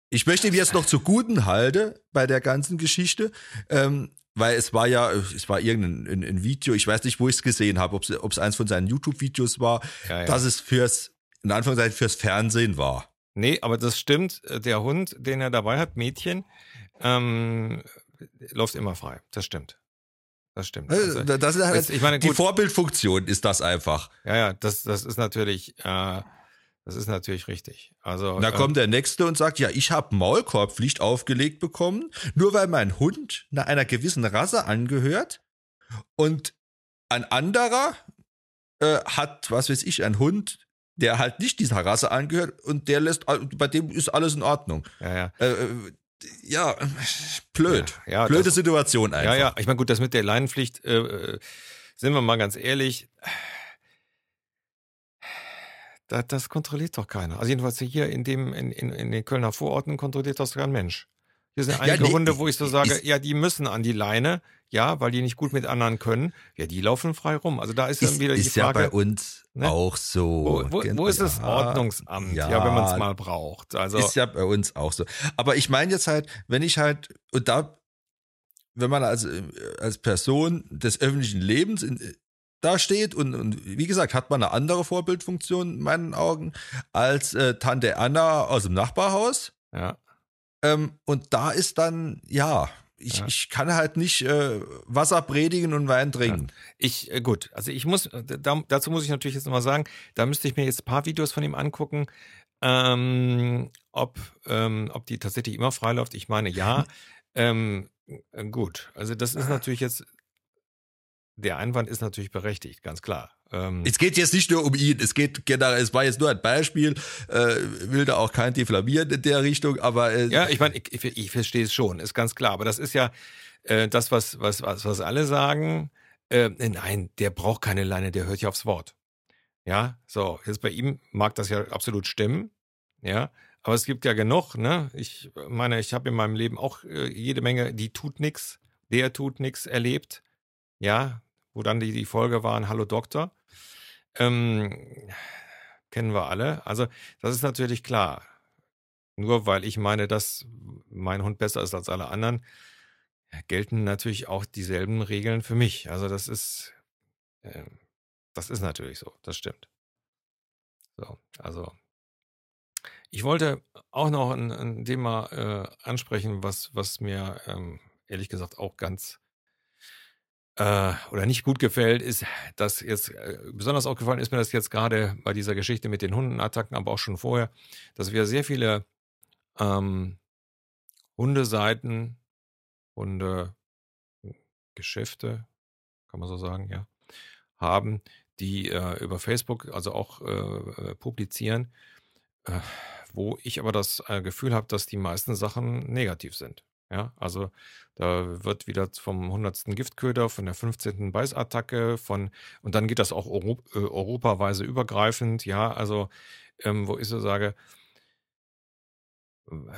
ich möchte ihm jetzt noch zu guten halte bei der ganzen Geschichte. Ähm, weil es war ja, es war irgendein ein, ein Video, ich weiß nicht, wo ich es gesehen habe, ob es eins von seinen YouTube-Videos war, ja, ja. dass es fürs, in Anführungszeichen, fürs Fernsehen war. Nee, aber das stimmt. Der Hund, den er dabei hat, Mädchen, ähm, läuft immer frei. Das stimmt. Das stimmt. Äh, also, das ist halt, ich meine, gut, die Vorbildfunktion ist das einfach. Ja, ja, das, das ist natürlich, äh, das ist natürlich richtig. Also da kommt der nächste und sagt, ja, ich habe Maulkorbpflicht aufgelegt bekommen, nur weil mein Hund nach einer gewissen Rasse angehört und ein anderer äh, hat, was weiß ich, ein Hund, der halt nicht dieser Rasse angehört und der lässt, bei dem ist alles in Ordnung. Ja, ja. Äh, äh ja, blöd. Ja, ja, Blöde das, Situation einfach. Ja, ja, ich meine, gut, das mit der Leinenpflicht, äh, äh sind wir mal ganz ehrlich, das, das kontrolliert doch keiner. Also jedenfalls hier in dem, in, in, in den Kölner Vororten kontrolliert das kein Mensch. Hier sind einige ja, nee, Hunde, wo ich so sage, ja, die müssen an die Leine, ja, weil die nicht gut mit anderen können. Ja, die laufen frei rum. Also da ist, ist dann wieder die ist Frage. Ist ja bei uns ne? auch so. Wo, wo, wo ist das Ordnungsamt? Ja, ja wenn man es mal braucht. Also ist ja bei uns auch so. Aber ich meine jetzt halt, wenn ich halt und da, wenn man als als Person des öffentlichen Lebens in, da steht und, und wie gesagt, hat man eine andere Vorbildfunktion in meinen Augen als äh, Tante Anna aus dem Nachbarhaus. Ja. Ähm, und da ist dann, ja, ich, ja. ich kann halt nicht äh, Wasser predigen und Wein trinken. Ja. Ich, äh, gut, also ich muss, äh, da, dazu muss ich natürlich jetzt nochmal sagen, da müsste ich mir jetzt ein paar Videos von ihm angucken, ähm, ob, ähm, ob die tatsächlich immer freiläuft. Ich meine, ja. ähm, gut, also das ist natürlich jetzt der Einwand ist natürlich berechtigt, ganz klar. Ähm, es geht jetzt nicht nur um ihn, es geht generell, es war jetzt nur ein Beispiel, äh, will da auch kein diffamieren in der Richtung, aber äh, ja, ich meine, ich, ich, ich verstehe es schon, ist ganz klar, aber das ist ja äh, das, was was was was alle sagen. Äh, nein, der braucht keine Leine, der hört ja aufs Wort. Ja, so jetzt bei ihm mag das ja absolut stimmen, ja, aber es gibt ja genug, ne? Ich meine, ich habe in meinem Leben auch äh, jede Menge, die tut nix der tut nichts erlebt. Ja, wo dann die, die Folge waren, Hallo Doktor. Ähm, kennen wir alle. Also, das ist natürlich klar. Nur weil ich meine, dass mein Hund besser ist als alle anderen, gelten natürlich auch dieselben Regeln für mich. Also, das ist, äh, das ist natürlich so. Das stimmt. So, also ich wollte auch noch ein, ein Thema äh, ansprechen, was, was mir ähm, ehrlich gesagt auch ganz äh, oder nicht gut gefällt, ist, dass jetzt äh, besonders aufgefallen ist mir das jetzt gerade bei dieser Geschichte mit den Hundenattacken, aber auch schon vorher, dass wir sehr viele ähm, Hundeseiten, Hundegeschäfte, kann man so sagen, ja, haben, die äh, über Facebook also auch äh, publizieren, äh, wo ich aber das äh, Gefühl habe, dass die meisten Sachen negativ sind. Ja, also da wird wieder vom 100. Giftköder, von der 15. Beißattacke, von und dann geht das auch Europ äh, europaweise übergreifend. Ja, also ähm, wo ich so sage,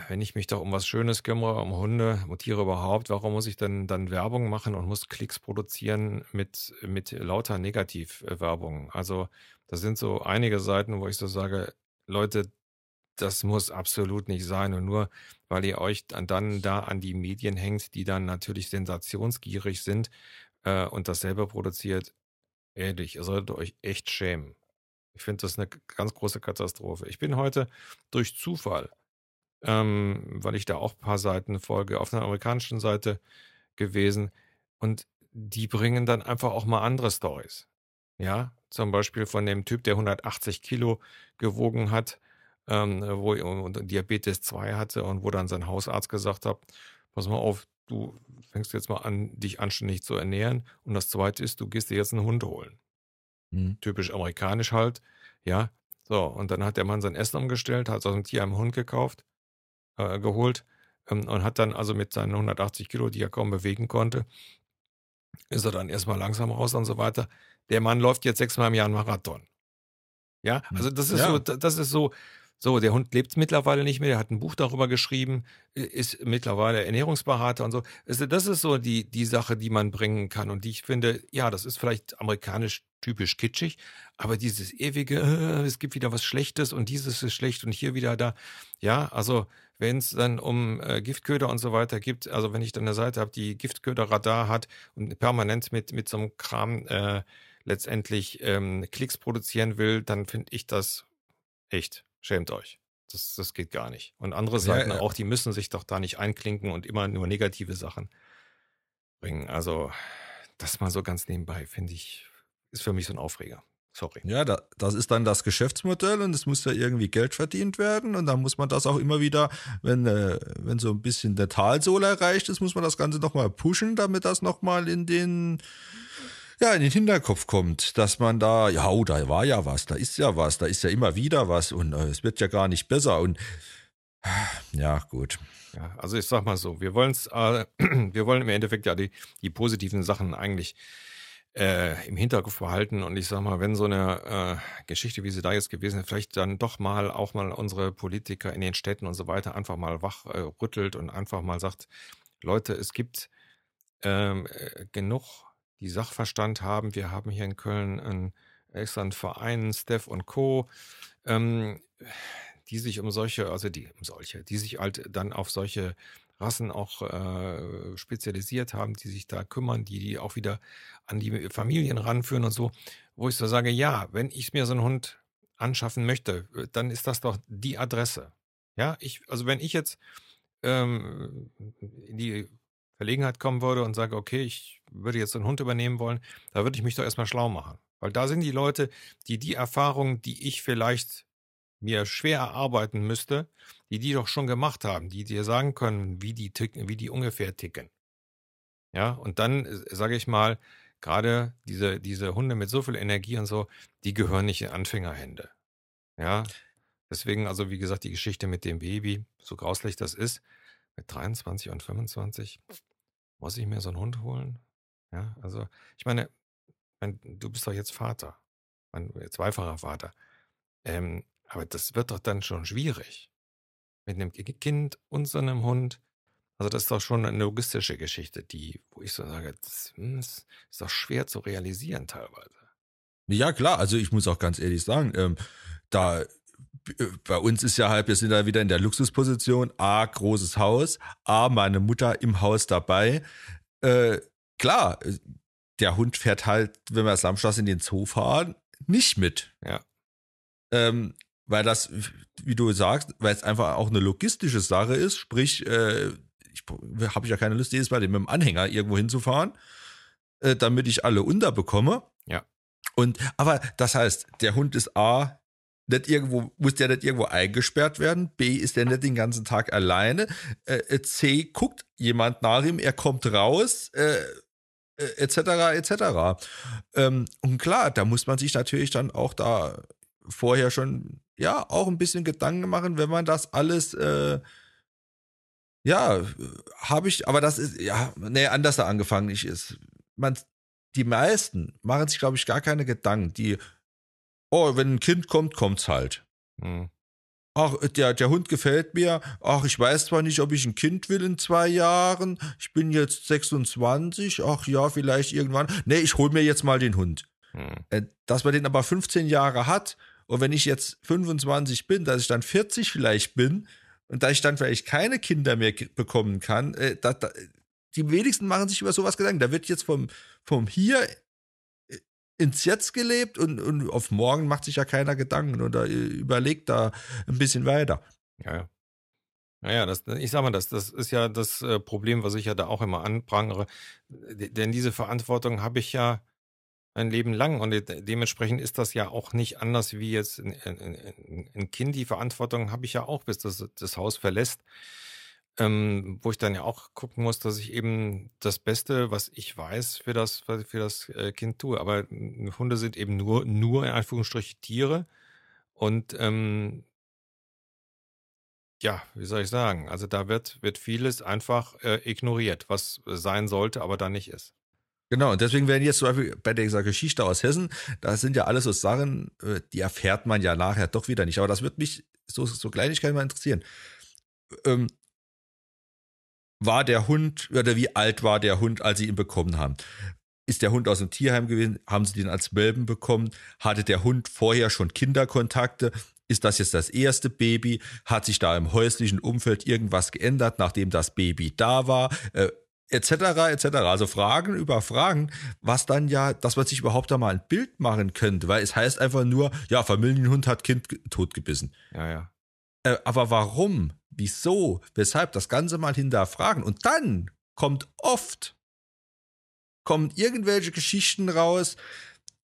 wenn ich mich doch um was Schönes kümmere, um Hunde, um Tiere überhaupt, warum muss ich denn dann Werbung machen und muss Klicks produzieren mit, mit lauter Negativwerbung? Also, das sind so einige Seiten, wo ich so sage, Leute, das muss absolut nicht sein. Und nur weil ihr euch dann da an die Medien hängt, die dann natürlich sensationsgierig sind äh, und das selber produziert, ehrlich, ihr solltet euch echt schämen. Ich finde das eine ganz große Katastrophe. Ich bin heute durch Zufall, ähm, weil ich da auch ein paar Seiten folge, auf einer amerikanischen Seite gewesen und die bringen dann einfach auch mal andere Stories. Ja, zum Beispiel von dem Typ, der 180 Kilo gewogen hat ähm, wo und Diabetes 2 hatte und wo dann sein Hausarzt gesagt hat, pass mal auf, du fängst jetzt mal an, dich anständig zu ernähren. Und das zweite ist, du gehst dir jetzt einen Hund holen. Mhm. Typisch amerikanisch halt, ja. So, und dann hat der Mann sein Essen umgestellt, hat aus dem Tier einen Hund gekauft, äh, geholt ähm, und hat dann also mit seinen 180 Kilo, die er kaum bewegen konnte, ist er dann erstmal langsam raus und so weiter. Der Mann läuft jetzt sechsmal im Jahr einen Marathon. Ja, hm. also das ist ja. so, das ist so, so, der Hund lebt mittlerweile nicht mehr, der hat ein Buch darüber geschrieben, ist mittlerweile Ernährungsberater und so. Also das ist so die, die Sache, die man bringen kann und die ich finde, ja, das ist vielleicht amerikanisch typisch kitschig, aber dieses ewige, äh, es gibt wieder was Schlechtes und dieses ist schlecht und hier wieder da. Ja, also wenn es dann um äh, Giftköder und so weiter gibt, also wenn ich dann eine Seite habe, die Giftköderradar hat und permanent mit, mit so einem Kram äh, letztendlich ähm, Klicks produzieren will, dann finde ich das echt Schämt euch. Das, das geht gar nicht. Und andere Seiten ja, ja. auch, die müssen sich doch da nicht einklinken und immer nur negative Sachen bringen. Also, das mal so ganz nebenbei, finde ich, ist für mich so ein Aufreger. Sorry. Ja, da, das ist dann das Geschäftsmodell und es muss ja irgendwie Geld verdient werden und dann muss man das auch immer wieder, wenn, äh, wenn so ein bisschen der Talsohl erreicht ist, muss man das Ganze nochmal pushen, damit das nochmal in den ja, in den Hinterkopf kommt, dass man da, ja, oh, da war ja was, da ist ja was, da ist ja immer wieder was und äh, es wird ja gar nicht besser und ja, gut. Ja, also ich sag mal so, wir wollen äh, wir wollen im Endeffekt ja die, die positiven Sachen eigentlich äh, im Hinterkopf behalten und ich sag mal, wenn so eine äh, Geschichte, wie sie da jetzt gewesen ist, vielleicht dann doch mal auch mal unsere Politiker in den Städten und so weiter einfach mal wach äh, rüttelt und einfach mal sagt, Leute, es gibt ähm, äh, genug die Sachverstand haben. Wir haben hier in Köln einen, extra einen Verein, Steph und Co., ähm, die sich um solche, also die um solche, die sich halt dann auf solche Rassen auch äh, spezialisiert haben, die sich da kümmern, die die auch wieder an die Familien ranführen und so, wo ich so sage, ja, wenn ich mir so einen Hund anschaffen möchte, dann ist das doch die Adresse. Ja, ich, also wenn ich jetzt ähm, in die Verlegenheit kommen würde und sage, okay, ich würde jetzt einen Hund übernehmen wollen, da würde ich mich doch erstmal schlau machen. Weil da sind die Leute, die die Erfahrungen, die ich vielleicht mir schwer erarbeiten müsste, die die doch schon gemacht haben, die dir sagen können, wie die ticken, wie die ungefähr ticken. Ja, und dann äh, sage ich mal, gerade diese, diese Hunde mit so viel Energie und so, die gehören nicht in Anfängerhände. Ja, deswegen, also wie gesagt, die Geschichte mit dem Baby, so grauslich das ist, mit 23 und 25, muss ich mir so einen Hund holen? Ja, also ich meine, du bist doch jetzt Vater, ein zweifacher Vater. Ähm, aber das wird doch dann schon schwierig. Mit einem Kind und so einem Hund. Also das ist doch schon eine logistische Geschichte, die, wo ich so sage, das, hm, ist doch schwer zu realisieren teilweise. Ja, klar, also ich muss auch ganz ehrlich sagen, ähm, da bei uns ist ja halt, wir sind da wieder in der Luxusposition, A, großes Haus, A, meine Mutter im Haus dabei. Äh, klar, der Hund fährt halt, wenn wir samstags in den Zoo fahren, nicht mit. Ja. Ähm, weil das, wie du sagst, weil es einfach auch eine logistische Sache ist, sprich, äh, ich habe ich ja keine Lust, jedes Mal mit dem Anhänger irgendwo hinzufahren, äh, damit ich alle unterbekomme. Ja. Und, aber das heißt, der Hund ist A, nicht irgendwo, muss der nicht irgendwo eingesperrt werden. B, ist der nicht den ganzen Tag alleine. Äh, C, guckt jemand nach ihm, er kommt raus, äh, etc., äh, etc. Ähm, und klar, da muss man sich natürlich dann auch da vorher schon, ja, auch ein bisschen Gedanken machen, wenn man das alles, äh, ja, habe ich, aber das ist, ja, nee, anders da angefangen. Ich ist, man, die meisten machen sich, glaube ich, gar keine Gedanken. Die, oh, wenn ein Kind kommt, kommt's halt. Mhm. Ach, der, der Hund gefällt mir. Ach, ich weiß zwar nicht, ob ich ein Kind will in zwei Jahren. Ich bin jetzt 26. Ach ja, vielleicht irgendwann. Nee, ich hol mir jetzt mal den Hund. Mhm. Dass man den aber 15 Jahre hat und wenn ich jetzt 25 bin, dass ich dann 40 vielleicht bin und dass ich dann vielleicht keine Kinder mehr bekommen kann, äh, da, da, die wenigsten machen sich über sowas Gedanken. Da wird jetzt vom, vom Hier ins Jetzt gelebt und, und auf morgen macht sich ja keiner Gedanken oder äh, überlegt da ein bisschen weiter. Ja, ja. Naja, das, ich sag mal, das, das ist ja das äh, Problem, was ich ja da auch immer anprangere. Denn diese Verantwortung habe ich ja ein Leben lang und dementsprechend ist das ja auch nicht anders wie jetzt ein, ein, ein Kind. Die Verantwortung habe ich ja auch, bis das das Haus verlässt ähm, wo ich dann ja auch gucken muss, dass ich eben das Beste, was ich weiß, für das, für das äh, Kind tue. Aber Hunde sind eben nur, nur in Anführungsstrichen Tiere. Und ähm, ja, wie soll ich sagen? Also da wird, wird vieles einfach äh, ignoriert, was sein sollte, aber da nicht ist. Genau, und deswegen werden jetzt zum Beispiel bei dieser Geschichte aus Hessen, das sind ja alles so Sachen, äh, die erfährt man ja nachher doch wieder nicht. Aber das wird mich so, so Kleinigkeiten mal interessieren. Ähm, war der Hund oder wie alt war der Hund, als sie ihn bekommen haben? Ist der Hund aus dem Tierheim gewesen? Haben sie den als Welpen bekommen? Hatte der Hund vorher schon Kinderkontakte? Ist das jetzt das erste Baby? Hat sich da im häuslichen Umfeld irgendwas geändert, nachdem das Baby da war? Äh, etc. etc. Also Fragen über Fragen, was dann ja, dass man sich überhaupt da mal ein Bild machen könnte, weil es heißt einfach nur, ja, Familienhund hat Kind totgebissen. Ja, ja. Äh, aber warum? wieso, weshalb, das Ganze mal hinterfragen. Und dann kommt oft, kommen irgendwelche Geschichten raus,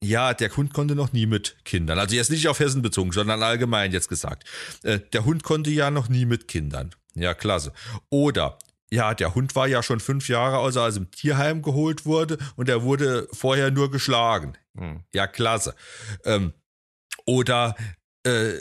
ja, der Hund konnte noch nie mit Kindern. Also jetzt nicht auf Hessen bezogen, sondern allgemein jetzt gesagt. Äh, der Hund konnte ja noch nie mit Kindern. Ja, klasse. Oder, ja, der Hund war ja schon fünf Jahre alt, als er im Tierheim geholt wurde und er wurde vorher nur geschlagen. Hm. Ja, klasse. Ähm, oder äh,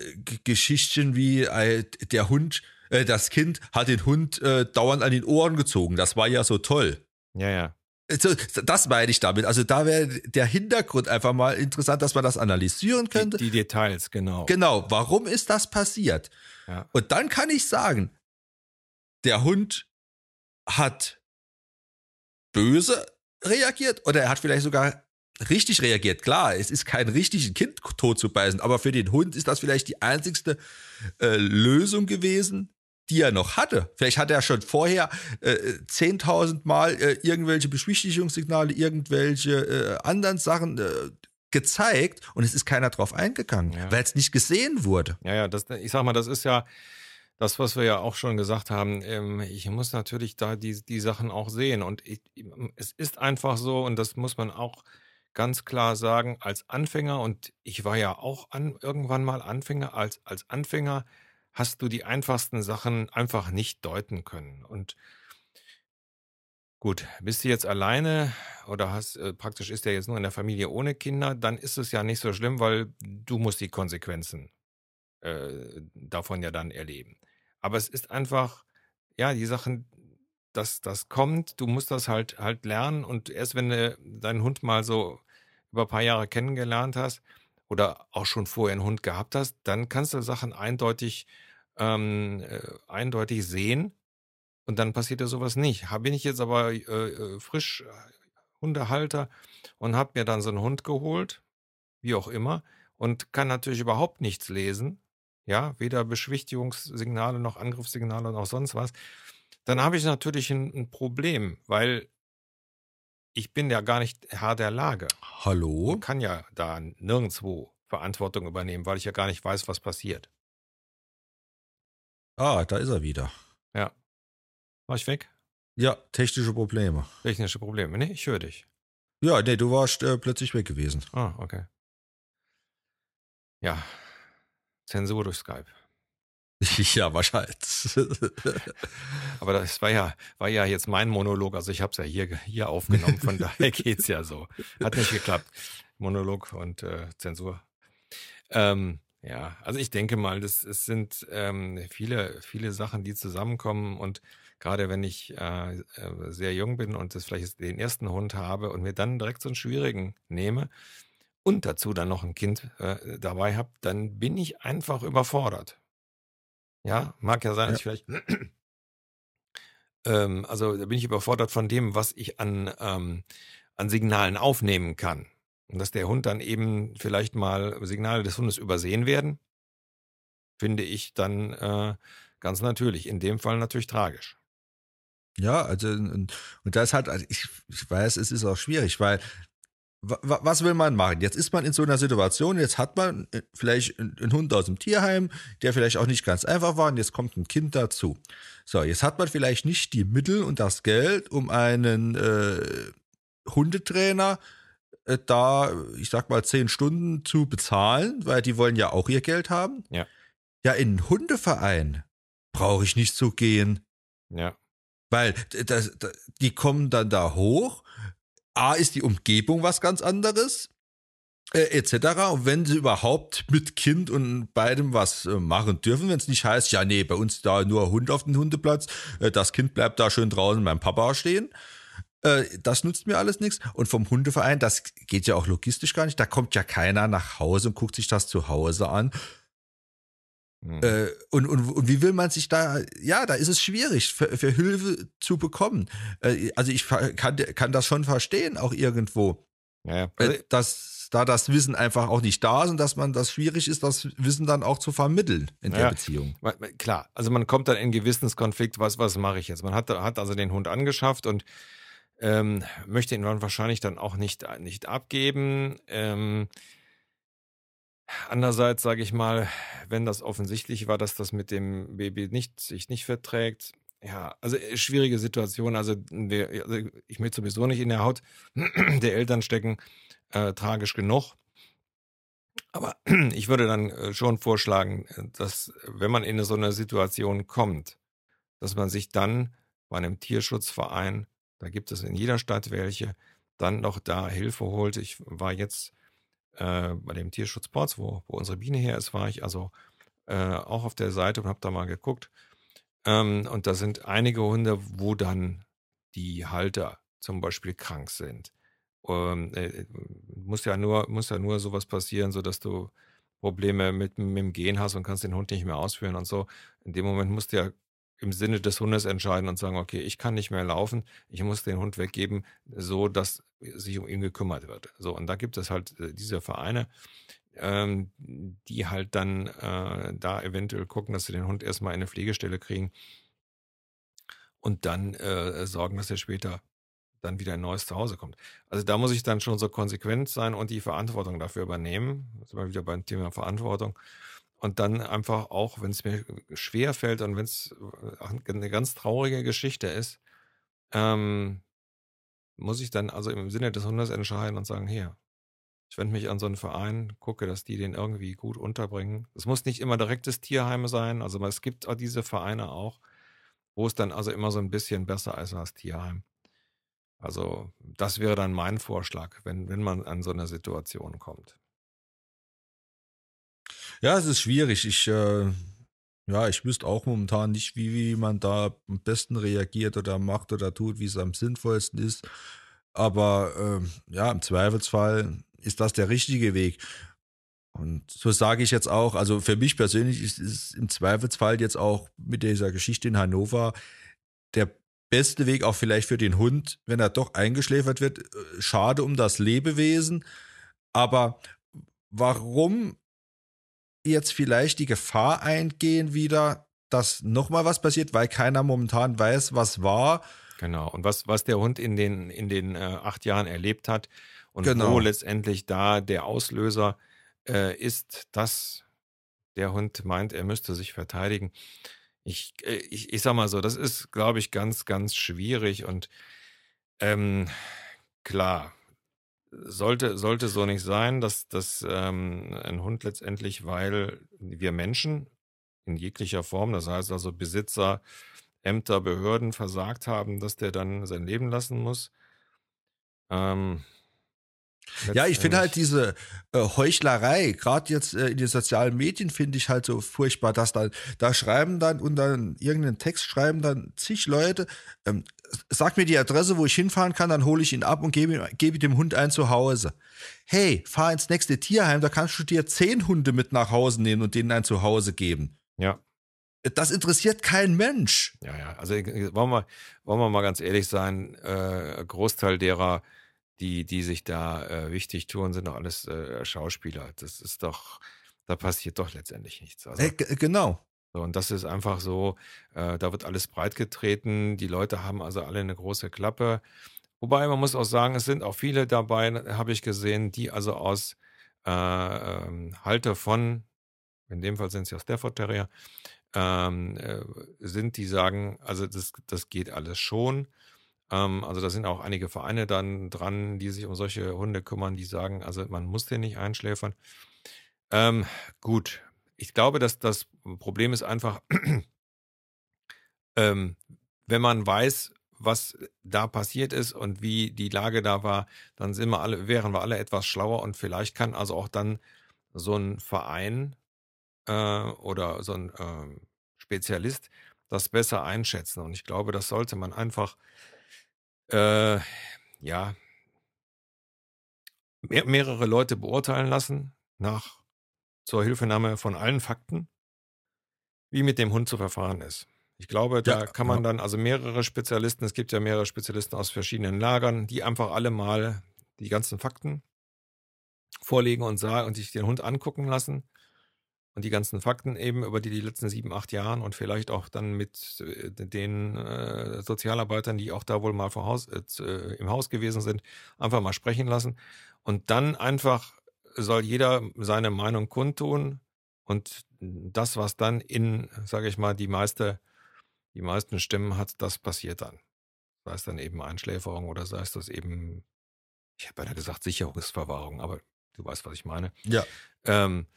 Geschichten wie äh, der Hund äh, das Kind hat den Hund äh, dauernd an den Ohren gezogen. Das war ja so toll. Ja, ja. Also, das meine ich damit. Also da wäre der Hintergrund einfach mal interessant, dass man das analysieren könnte. Die, die Details, genau. Genau, warum ist das passiert? Ja. Und dann kann ich sagen, der Hund hat böse reagiert oder er hat vielleicht sogar richtig reagiert. Klar, es ist kein richtiges Kind tot zu beißen, aber für den Hund ist das vielleicht die einzigste äh, Lösung gewesen, die er noch hatte. Vielleicht hat er schon vorher äh, 10.000 Mal äh, irgendwelche Beschwichtigungssignale, irgendwelche äh, anderen Sachen äh, gezeigt und es ist keiner drauf eingegangen, ja. weil es nicht gesehen wurde. Ja, ja, das, ich sag mal, das ist ja das, was wir ja auch schon gesagt haben. Ähm, ich muss natürlich da die, die Sachen auch sehen und ich, es ist einfach so und das muss man auch ganz klar sagen, als Anfänger, und ich war ja auch an, irgendwann mal Anfänger, als, als Anfänger hast du die einfachsten Sachen einfach nicht deuten können. Und gut, bist du jetzt alleine oder hast äh, praktisch ist der jetzt nur in der Familie ohne Kinder, dann ist es ja nicht so schlimm, weil du musst die Konsequenzen äh, davon ja dann erleben. Aber es ist einfach, ja, die Sachen, dass das kommt, du musst das halt halt lernen. Und erst wenn du deinen Hund mal so über ein paar Jahre kennengelernt hast oder auch schon vorher einen Hund gehabt hast, dann kannst du Sachen eindeutig ähm, äh, eindeutig sehen. Und dann passiert ja sowas nicht. Bin ich jetzt aber äh, äh frisch äh, Hundehalter und habe mir dann so einen Hund geholt, wie auch immer, und kann natürlich überhaupt nichts lesen, ja, weder Beschwichtigungssignale noch Angriffssignale noch sonst was, dann habe ich natürlich ein, ein Problem, weil ich bin ja gar nicht Herr der Lage. Hallo? Ich kann ja da nirgendwo Verantwortung übernehmen, weil ich ja gar nicht weiß, was passiert. Ah, da ist er wieder. Ja. War ich weg? Ja, technische Probleme. Technische Probleme, ne? Ich höre dich. Ja, nee, du warst äh, plötzlich weg gewesen. Ah, okay. Ja. Zensur durch Skype. Ja, wahrscheinlich. Aber das war ja, war ja jetzt mein Monolog, also ich habe es ja hier, hier aufgenommen, von daher geht's ja so. Hat nicht geklappt. Monolog und äh, Zensur. Ähm, ja, also ich denke mal, das, es sind ähm, viele, viele Sachen, die zusammenkommen und gerade wenn ich äh, äh, sehr jung bin und das vielleicht den ersten Hund habe und mir dann direkt so einen schwierigen nehme und dazu dann noch ein Kind äh, dabei habe, dann bin ich einfach überfordert. Ja, mag ja sein, dass ja. ich vielleicht ähm, also da bin ich überfordert von dem, was ich an, ähm, an Signalen aufnehmen kann. Und dass der Hund dann eben vielleicht mal Signale des Hundes übersehen werden, finde ich dann äh, ganz natürlich. In dem Fall natürlich tragisch. Ja, also und, und das hat, also ich, ich weiß, es ist auch schwierig, weil was will man machen? Jetzt ist man in so einer Situation, jetzt hat man äh, vielleicht einen Hund aus dem Tierheim, der vielleicht auch nicht ganz einfach war und jetzt kommt ein Kind dazu. So, jetzt hat man vielleicht nicht die Mittel und das Geld, um einen äh, Hundetrainer äh, da, ich sag mal, zehn Stunden zu bezahlen, weil die wollen ja auch ihr Geld haben. Ja. Ja, in einen Hundeverein brauche ich nicht zu gehen. Ja. Weil das, das, die kommen dann da hoch. A ist die Umgebung was ganz anderes, äh, etc. Und wenn sie überhaupt mit Kind und beidem was äh, machen dürfen, wenn es nicht heißt, ja, nee, bei uns da nur Hund auf dem Hundeplatz, äh, das Kind bleibt da schön draußen beim Papa stehen. Äh, das nutzt mir alles nichts. Und vom Hundeverein, das geht ja auch logistisch gar nicht. Da kommt ja keiner nach Hause und guckt sich das zu Hause an. Mhm. Äh, und, und, und wie will man sich da, ja, da ist es schwierig, für, für Hilfe zu bekommen. Äh, also ich kann, kann das schon verstehen, auch irgendwo. Ja, äh, also dass da das Wissen einfach auch nicht da ist und dass man das schwierig ist, das Wissen dann auch zu vermitteln in der ja, Beziehung. Klar, also man kommt dann in Gewissenskonflikt, was, was mache ich jetzt? Man hat, hat also den Hund angeschafft und ähm, möchte ihn dann wahrscheinlich dann auch nicht, nicht abgeben. Ähm, Andererseits sage ich mal, wenn das offensichtlich war, dass das mit dem Baby nicht, sich nicht verträgt, ja, also äh, schwierige Situation. Also, also ich möchte sowieso nicht in der Haut der Eltern stecken, äh, tragisch genug. Aber ich würde dann äh, schon vorschlagen, äh, dass wenn man in so eine Situation kommt, dass man sich dann bei einem Tierschutzverein, da gibt es in jeder Stadt welche, dann noch da Hilfe holt. Ich war jetzt äh, bei dem Tierschutzports, wo, wo unsere Biene her ist, war ich also äh, auch auf der Seite und habe da mal geguckt. Ähm, und da sind einige Hunde, wo dann die Halter zum Beispiel krank sind. Ähm, äh, muss ja nur muss ja nur sowas passieren, so dass du Probleme mit, mit dem Gehen hast und kannst den Hund nicht mehr ausführen und so. In dem Moment musst du ja im Sinne des Hundes entscheiden und sagen, okay, ich kann nicht mehr laufen, ich muss den Hund weggeben, so dass sich um ihn gekümmert wird. So, und da gibt es halt äh, diese Vereine, ähm, die halt dann äh, da eventuell gucken, dass sie den Hund erstmal in eine Pflegestelle kriegen und dann äh, sorgen, dass er später dann wieder ein neues Zuhause kommt. Also da muss ich dann schon so konsequent sein und die Verantwortung dafür übernehmen. Das ist immer wieder beim Thema Verantwortung. Und dann einfach auch, wenn es mir schwer fällt und wenn es äh, eine ganz traurige Geschichte ist, ähm, muss ich dann also im Sinne des Hundes entscheiden und sagen, hier, ich wende mich an so einen Verein, gucke, dass die den irgendwie gut unterbringen. Es muss nicht immer direktes Tierheim sein, also es gibt auch diese Vereine auch, wo es dann also immer so ein bisschen besser ist als Tierheim. Also das wäre dann mein Vorschlag, wenn, wenn man an so eine Situation kommt. Ja, es ist schwierig. Ich, äh, ja, ich wüsste auch momentan nicht, wie, wie man da am besten reagiert oder macht oder tut, wie es am sinnvollsten ist. Aber äh, ja, im Zweifelsfall ist das der richtige Weg. Und so sage ich jetzt auch, also für mich persönlich ist es im Zweifelsfall jetzt auch mit dieser Geschichte in Hannover der beste Weg auch vielleicht für den Hund, wenn er doch eingeschläfert wird. Äh, schade um das Lebewesen. Aber warum jetzt vielleicht die Gefahr eingehen wieder, dass nochmal was passiert, weil keiner momentan weiß, was war. Genau. Und was, was der Hund in den, in den äh, acht Jahren erlebt hat und genau. wo letztendlich da der Auslöser äh, ist, dass der Hund meint, er müsste sich verteidigen. Ich, äh, ich, ich sag mal so, das ist, glaube ich, ganz, ganz schwierig und ähm, klar, sollte, sollte so nicht sein, dass, dass ähm, ein Hund letztendlich, weil wir Menschen in jeglicher Form, das heißt also Besitzer, Ämter, Behörden versagt haben, dass der dann sein Leben lassen muss. Ähm, ja, ich finde halt diese äh, Heuchlerei, gerade jetzt äh, in den sozialen Medien, finde ich halt so furchtbar, dass dann, da schreiben dann und dann irgendeinen Text schreiben dann zig Leute, ähm, sag mir die Adresse, wo ich hinfahren kann, dann hole ich ihn ab und gebe, gebe dem Hund ein Zuhause. Hey, fahr ins nächste Tierheim, da kannst du dir zehn Hunde mit nach Hause nehmen und denen ein Zuhause geben. Ja. Das interessiert kein Mensch. Ja, ja. Also wollen wir, wollen wir mal ganz ehrlich sein, äh, Großteil derer, die, die sich da äh, wichtig tun, sind doch alles äh, Schauspieler. Das ist doch, da passiert doch letztendlich nichts. Also, äh, genau. Und das ist einfach so, äh, da wird alles breitgetreten. Die Leute haben also alle eine große Klappe. Wobei man muss auch sagen, es sind auch viele dabei, habe ich gesehen, die also aus äh, ähm, Halter von, in dem Fall sind es ja Stafford Terrier, ähm, äh, sind, die sagen, also das, das geht alles schon. Ähm, also da sind auch einige Vereine dann dran, die sich um solche Hunde kümmern, die sagen, also man muss den nicht einschläfern. Ähm, gut, ich glaube, dass das Problem ist einfach, ähm, wenn man weiß, was da passiert ist und wie die Lage da war, dann sind wir alle, wären wir alle etwas schlauer und vielleicht kann also auch dann so ein Verein äh, oder so ein äh, Spezialist das besser einschätzen. Und ich glaube, das sollte man einfach äh, ja, mehr, mehrere Leute beurteilen lassen nach zur Hilfenahme von allen Fakten, wie mit dem Hund zu verfahren ist. Ich glaube, da ja, kann man ja. dann, also mehrere Spezialisten, es gibt ja mehrere Spezialisten aus verschiedenen Lagern, die einfach alle mal die ganzen Fakten vorlegen und sagen und sich den Hund angucken lassen und die ganzen Fakten eben über die, die letzten sieben, acht Jahren und vielleicht auch dann mit äh, den äh, Sozialarbeitern, die auch da wohl mal vor Haus, äh, im Haus gewesen sind, einfach mal sprechen lassen. Und dann einfach soll jeder seine Meinung kundtun und das, was dann in, sage ich mal, die meiste, die meisten Stimmen hat, das passiert dann. Sei es dann eben Einschläferung oder sei es das eben, ich habe ja gesagt Sicherungsverwahrung, aber du weißt, was ich meine. Ja. Ähm,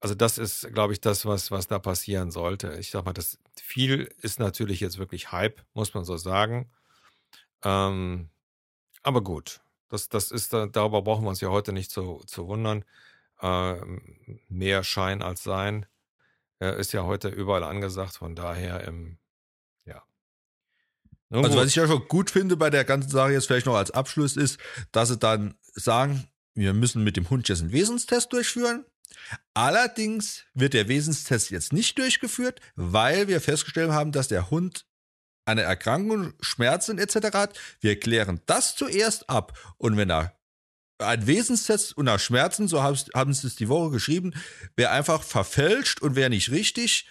also das ist, glaube ich, das, was, was da passieren sollte. Ich sag mal, das viel ist natürlich jetzt wirklich Hype, muss man so sagen. Ähm, aber gut, das, das ist, darüber brauchen wir uns ja heute nicht zu, zu wundern. Ähm, mehr Schein als Sein äh, ist ja heute überall angesagt, von daher, ähm, ja. Nun also, was ich ja schon gut finde bei der ganzen Sache jetzt vielleicht noch als Abschluss ist, dass sie dann sagen, wir müssen mit dem Hund jetzt einen Wesenstest durchführen. Allerdings wird der Wesenstest jetzt nicht durchgeführt, weil wir festgestellt haben, dass der Hund eine Erkrankung, Schmerzen etc. hat. Wir klären das zuerst ab. Und wenn er ein Wesenstest unter Schmerzen, so haben sie es die Woche geschrieben, wäre einfach verfälscht und wäre nicht richtig,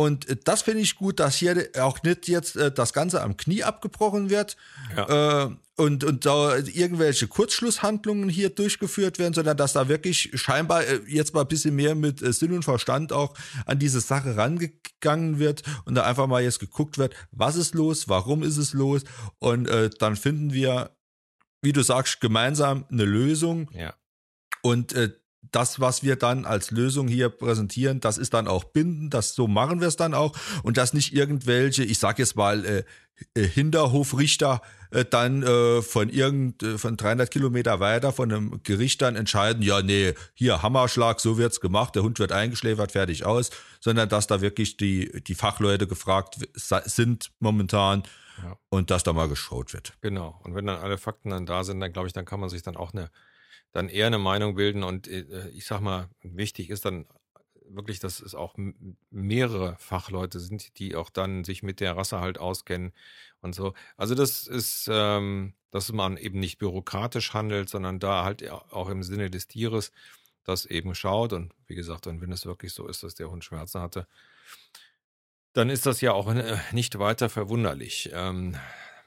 und äh, das finde ich gut, dass hier auch nicht jetzt äh, das Ganze am Knie abgebrochen wird ja. äh, und, und da irgendwelche Kurzschlusshandlungen hier durchgeführt werden, sondern dass da wirklich scheinbar äh, jetzt mal ein bisschen mehr mit äh, Sinn und Verstand auch an diese Sache rangegangen wird und da einfach mal jetzt geguckt wird, was ist los, warum ist es los und äh, dann finden wir, wie du sagst, gemeinsam eine Lösung. Ja. Und äh, das, was wir dann als Lösung hier präsentieren, das ist dann auch bindend, das so machen wir es dann auch und dass nicht irgendwelche, ich sag jetzt mal äh, äh Hinterhofrichter äh, dann äh, von irgend äh, von 300 Kilometer weiter von einem Gericht dann entscheiden, ja nee, hier Hammerschlag, so wird's gemacht, der Hund wird eingeschläfert, fertig aus, sondern dass da wirklich die die Fachleute gefragt sind momentan ja. und dass da mal geschaut wird. Genau. Und wenn dann alle Fakten dann da sind, dann glaube ich, dann kann man sich dann auch eine dann eher eine Meinung bilden und äh, ich sag mal, wichtig ist dann wirklich, dass es auch mehrere Fachleute sind, die auch dann sich mit der Rasse halt auskennen und so. Also das ist, ähm, dass man eben nicht bürokratisch handelt, sondern da halt auch im Sinne des Tieres das eben schaut. Und wie gesagt, und wenn es wirklich so ist, dass der Hund Schmerzen hatte, dann ist das ja auch äh, nicht weiter verwunderlich. Ähm,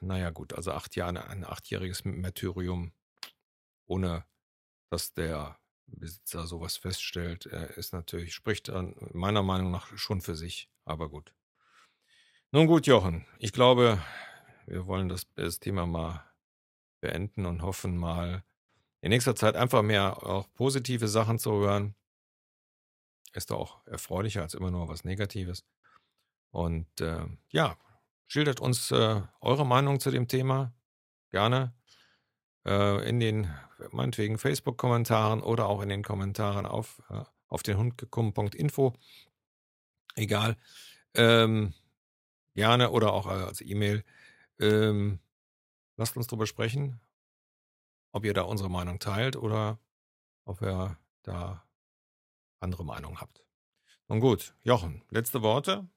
naja, gut, also acht Jahre, ein achtjähriges Märtyrium, ohne dass der Besitzer sowas feststellt, ist natürlich, spricht dann meiner Meinung nach schon für sich. Aber gut. Nun gut, Jochen, ich glaube, wir wollen das, das Thema mal beenden und hoffen mal in nächster Zeit einfach mehr auch positive Sachen zu hören. Ist doch auch erfreulicher als immer nur was Negatives. Und äh, ja, schildert uns äh, eure Meinung zu dem Thema gerne äh, in den meinetwegen Facebook-Kommentaren oder auch in den Kommentaren auf, äh, auf den Hund. Egal. Ähm, gerne oder auch als E-Mail. Ähm, lasst uns drüber sprechen, ob ihr da unsere Meinung teilt oder ob ihr da andere Meinung habt. Nun gut, Jochen, letzte Worte?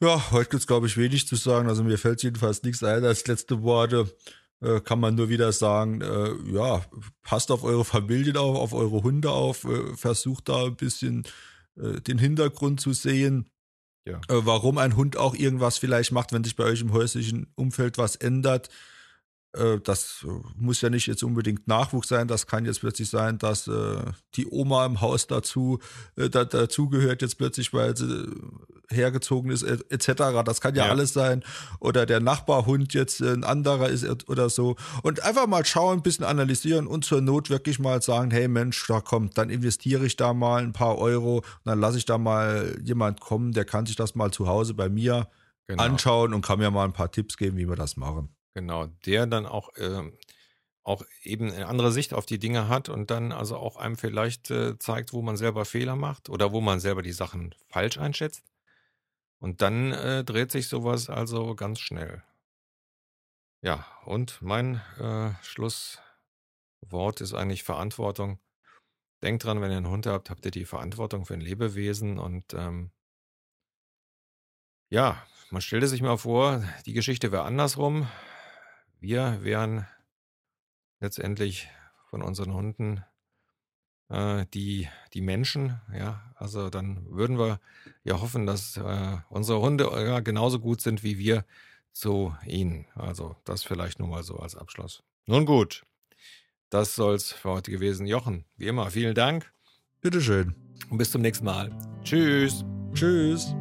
Ja, heute gibt es, glaube ich, wenig zu sagen. Also mir fällt jedenfalls nichts ein als letzte Worte. Äh, kann man nur wieder sagen, äh, ja, passt auf eure Familien auf, auf eure Hunde auf, äh, versucht da ein bisschen äh, den Hintergrund zu sehen. Ja. Äh, warum ein Hund auch irgendwas vielleicht macht, wenn sich bei euch im häuslichen Umfeld was ändert. Äh, das äh, muss ja nicht jetzt unbedingt Nachwuchs sein. Das kann jetzt plötzlich sein, dass äh, die Oma im Haus dazu äh, da, dazugehört jetzt plötzlich, weil sie hergezogen ist etc. Das kann ja, ja, alles sein. Oder der Nachbarhund jetzt ein anderer ist oder so. Und einfach mal schauen, ein bisschen analysieren und zur Not wirklich mal sagen, hey Mensch, da kommt, dann investiere ich da mal ein paar Euro und dann lasse ich da mal jemand kommen, der kann sich das mal zu Hause bei mir genau. anschauen und kann mir mal ein paar Tipps geben, wie wir das machen. Genau, der dann auch, äh, auch eben eine andere Sicht auf die Dinge hat und dann also auch einem vielleicht äh, zeigt, wo man selber Fehler macht oder wo man selber die Sachen falsch einschätzt. Und dann äh, dreht sich sowas also ganz schnell. Ja, und mein äh, Schlusswort ist eigentlich Verantwortung. Denkt dran, wenn ihr einen Hund habt, habt ihr die Verantwortung für ein Lebewesen und ähm, ja, man stellte sich mal vor, die Geschichte wäre andersrum wir wären letztendlich von unseren Hunden äh, die, die Menschen, ja, also dann würden wir ja hoffen, dass äh, unsere Hunde ja, genauso gut sind wie wir zu ihnen. Also das vielleicht nur mal so als Abschluss. Nun gut, das soll's für heute gewesen. Jochen, wie immer, vielen Dank. Bitteschön. Und bis zum nächsten Mal. Tschüss. Tschüss.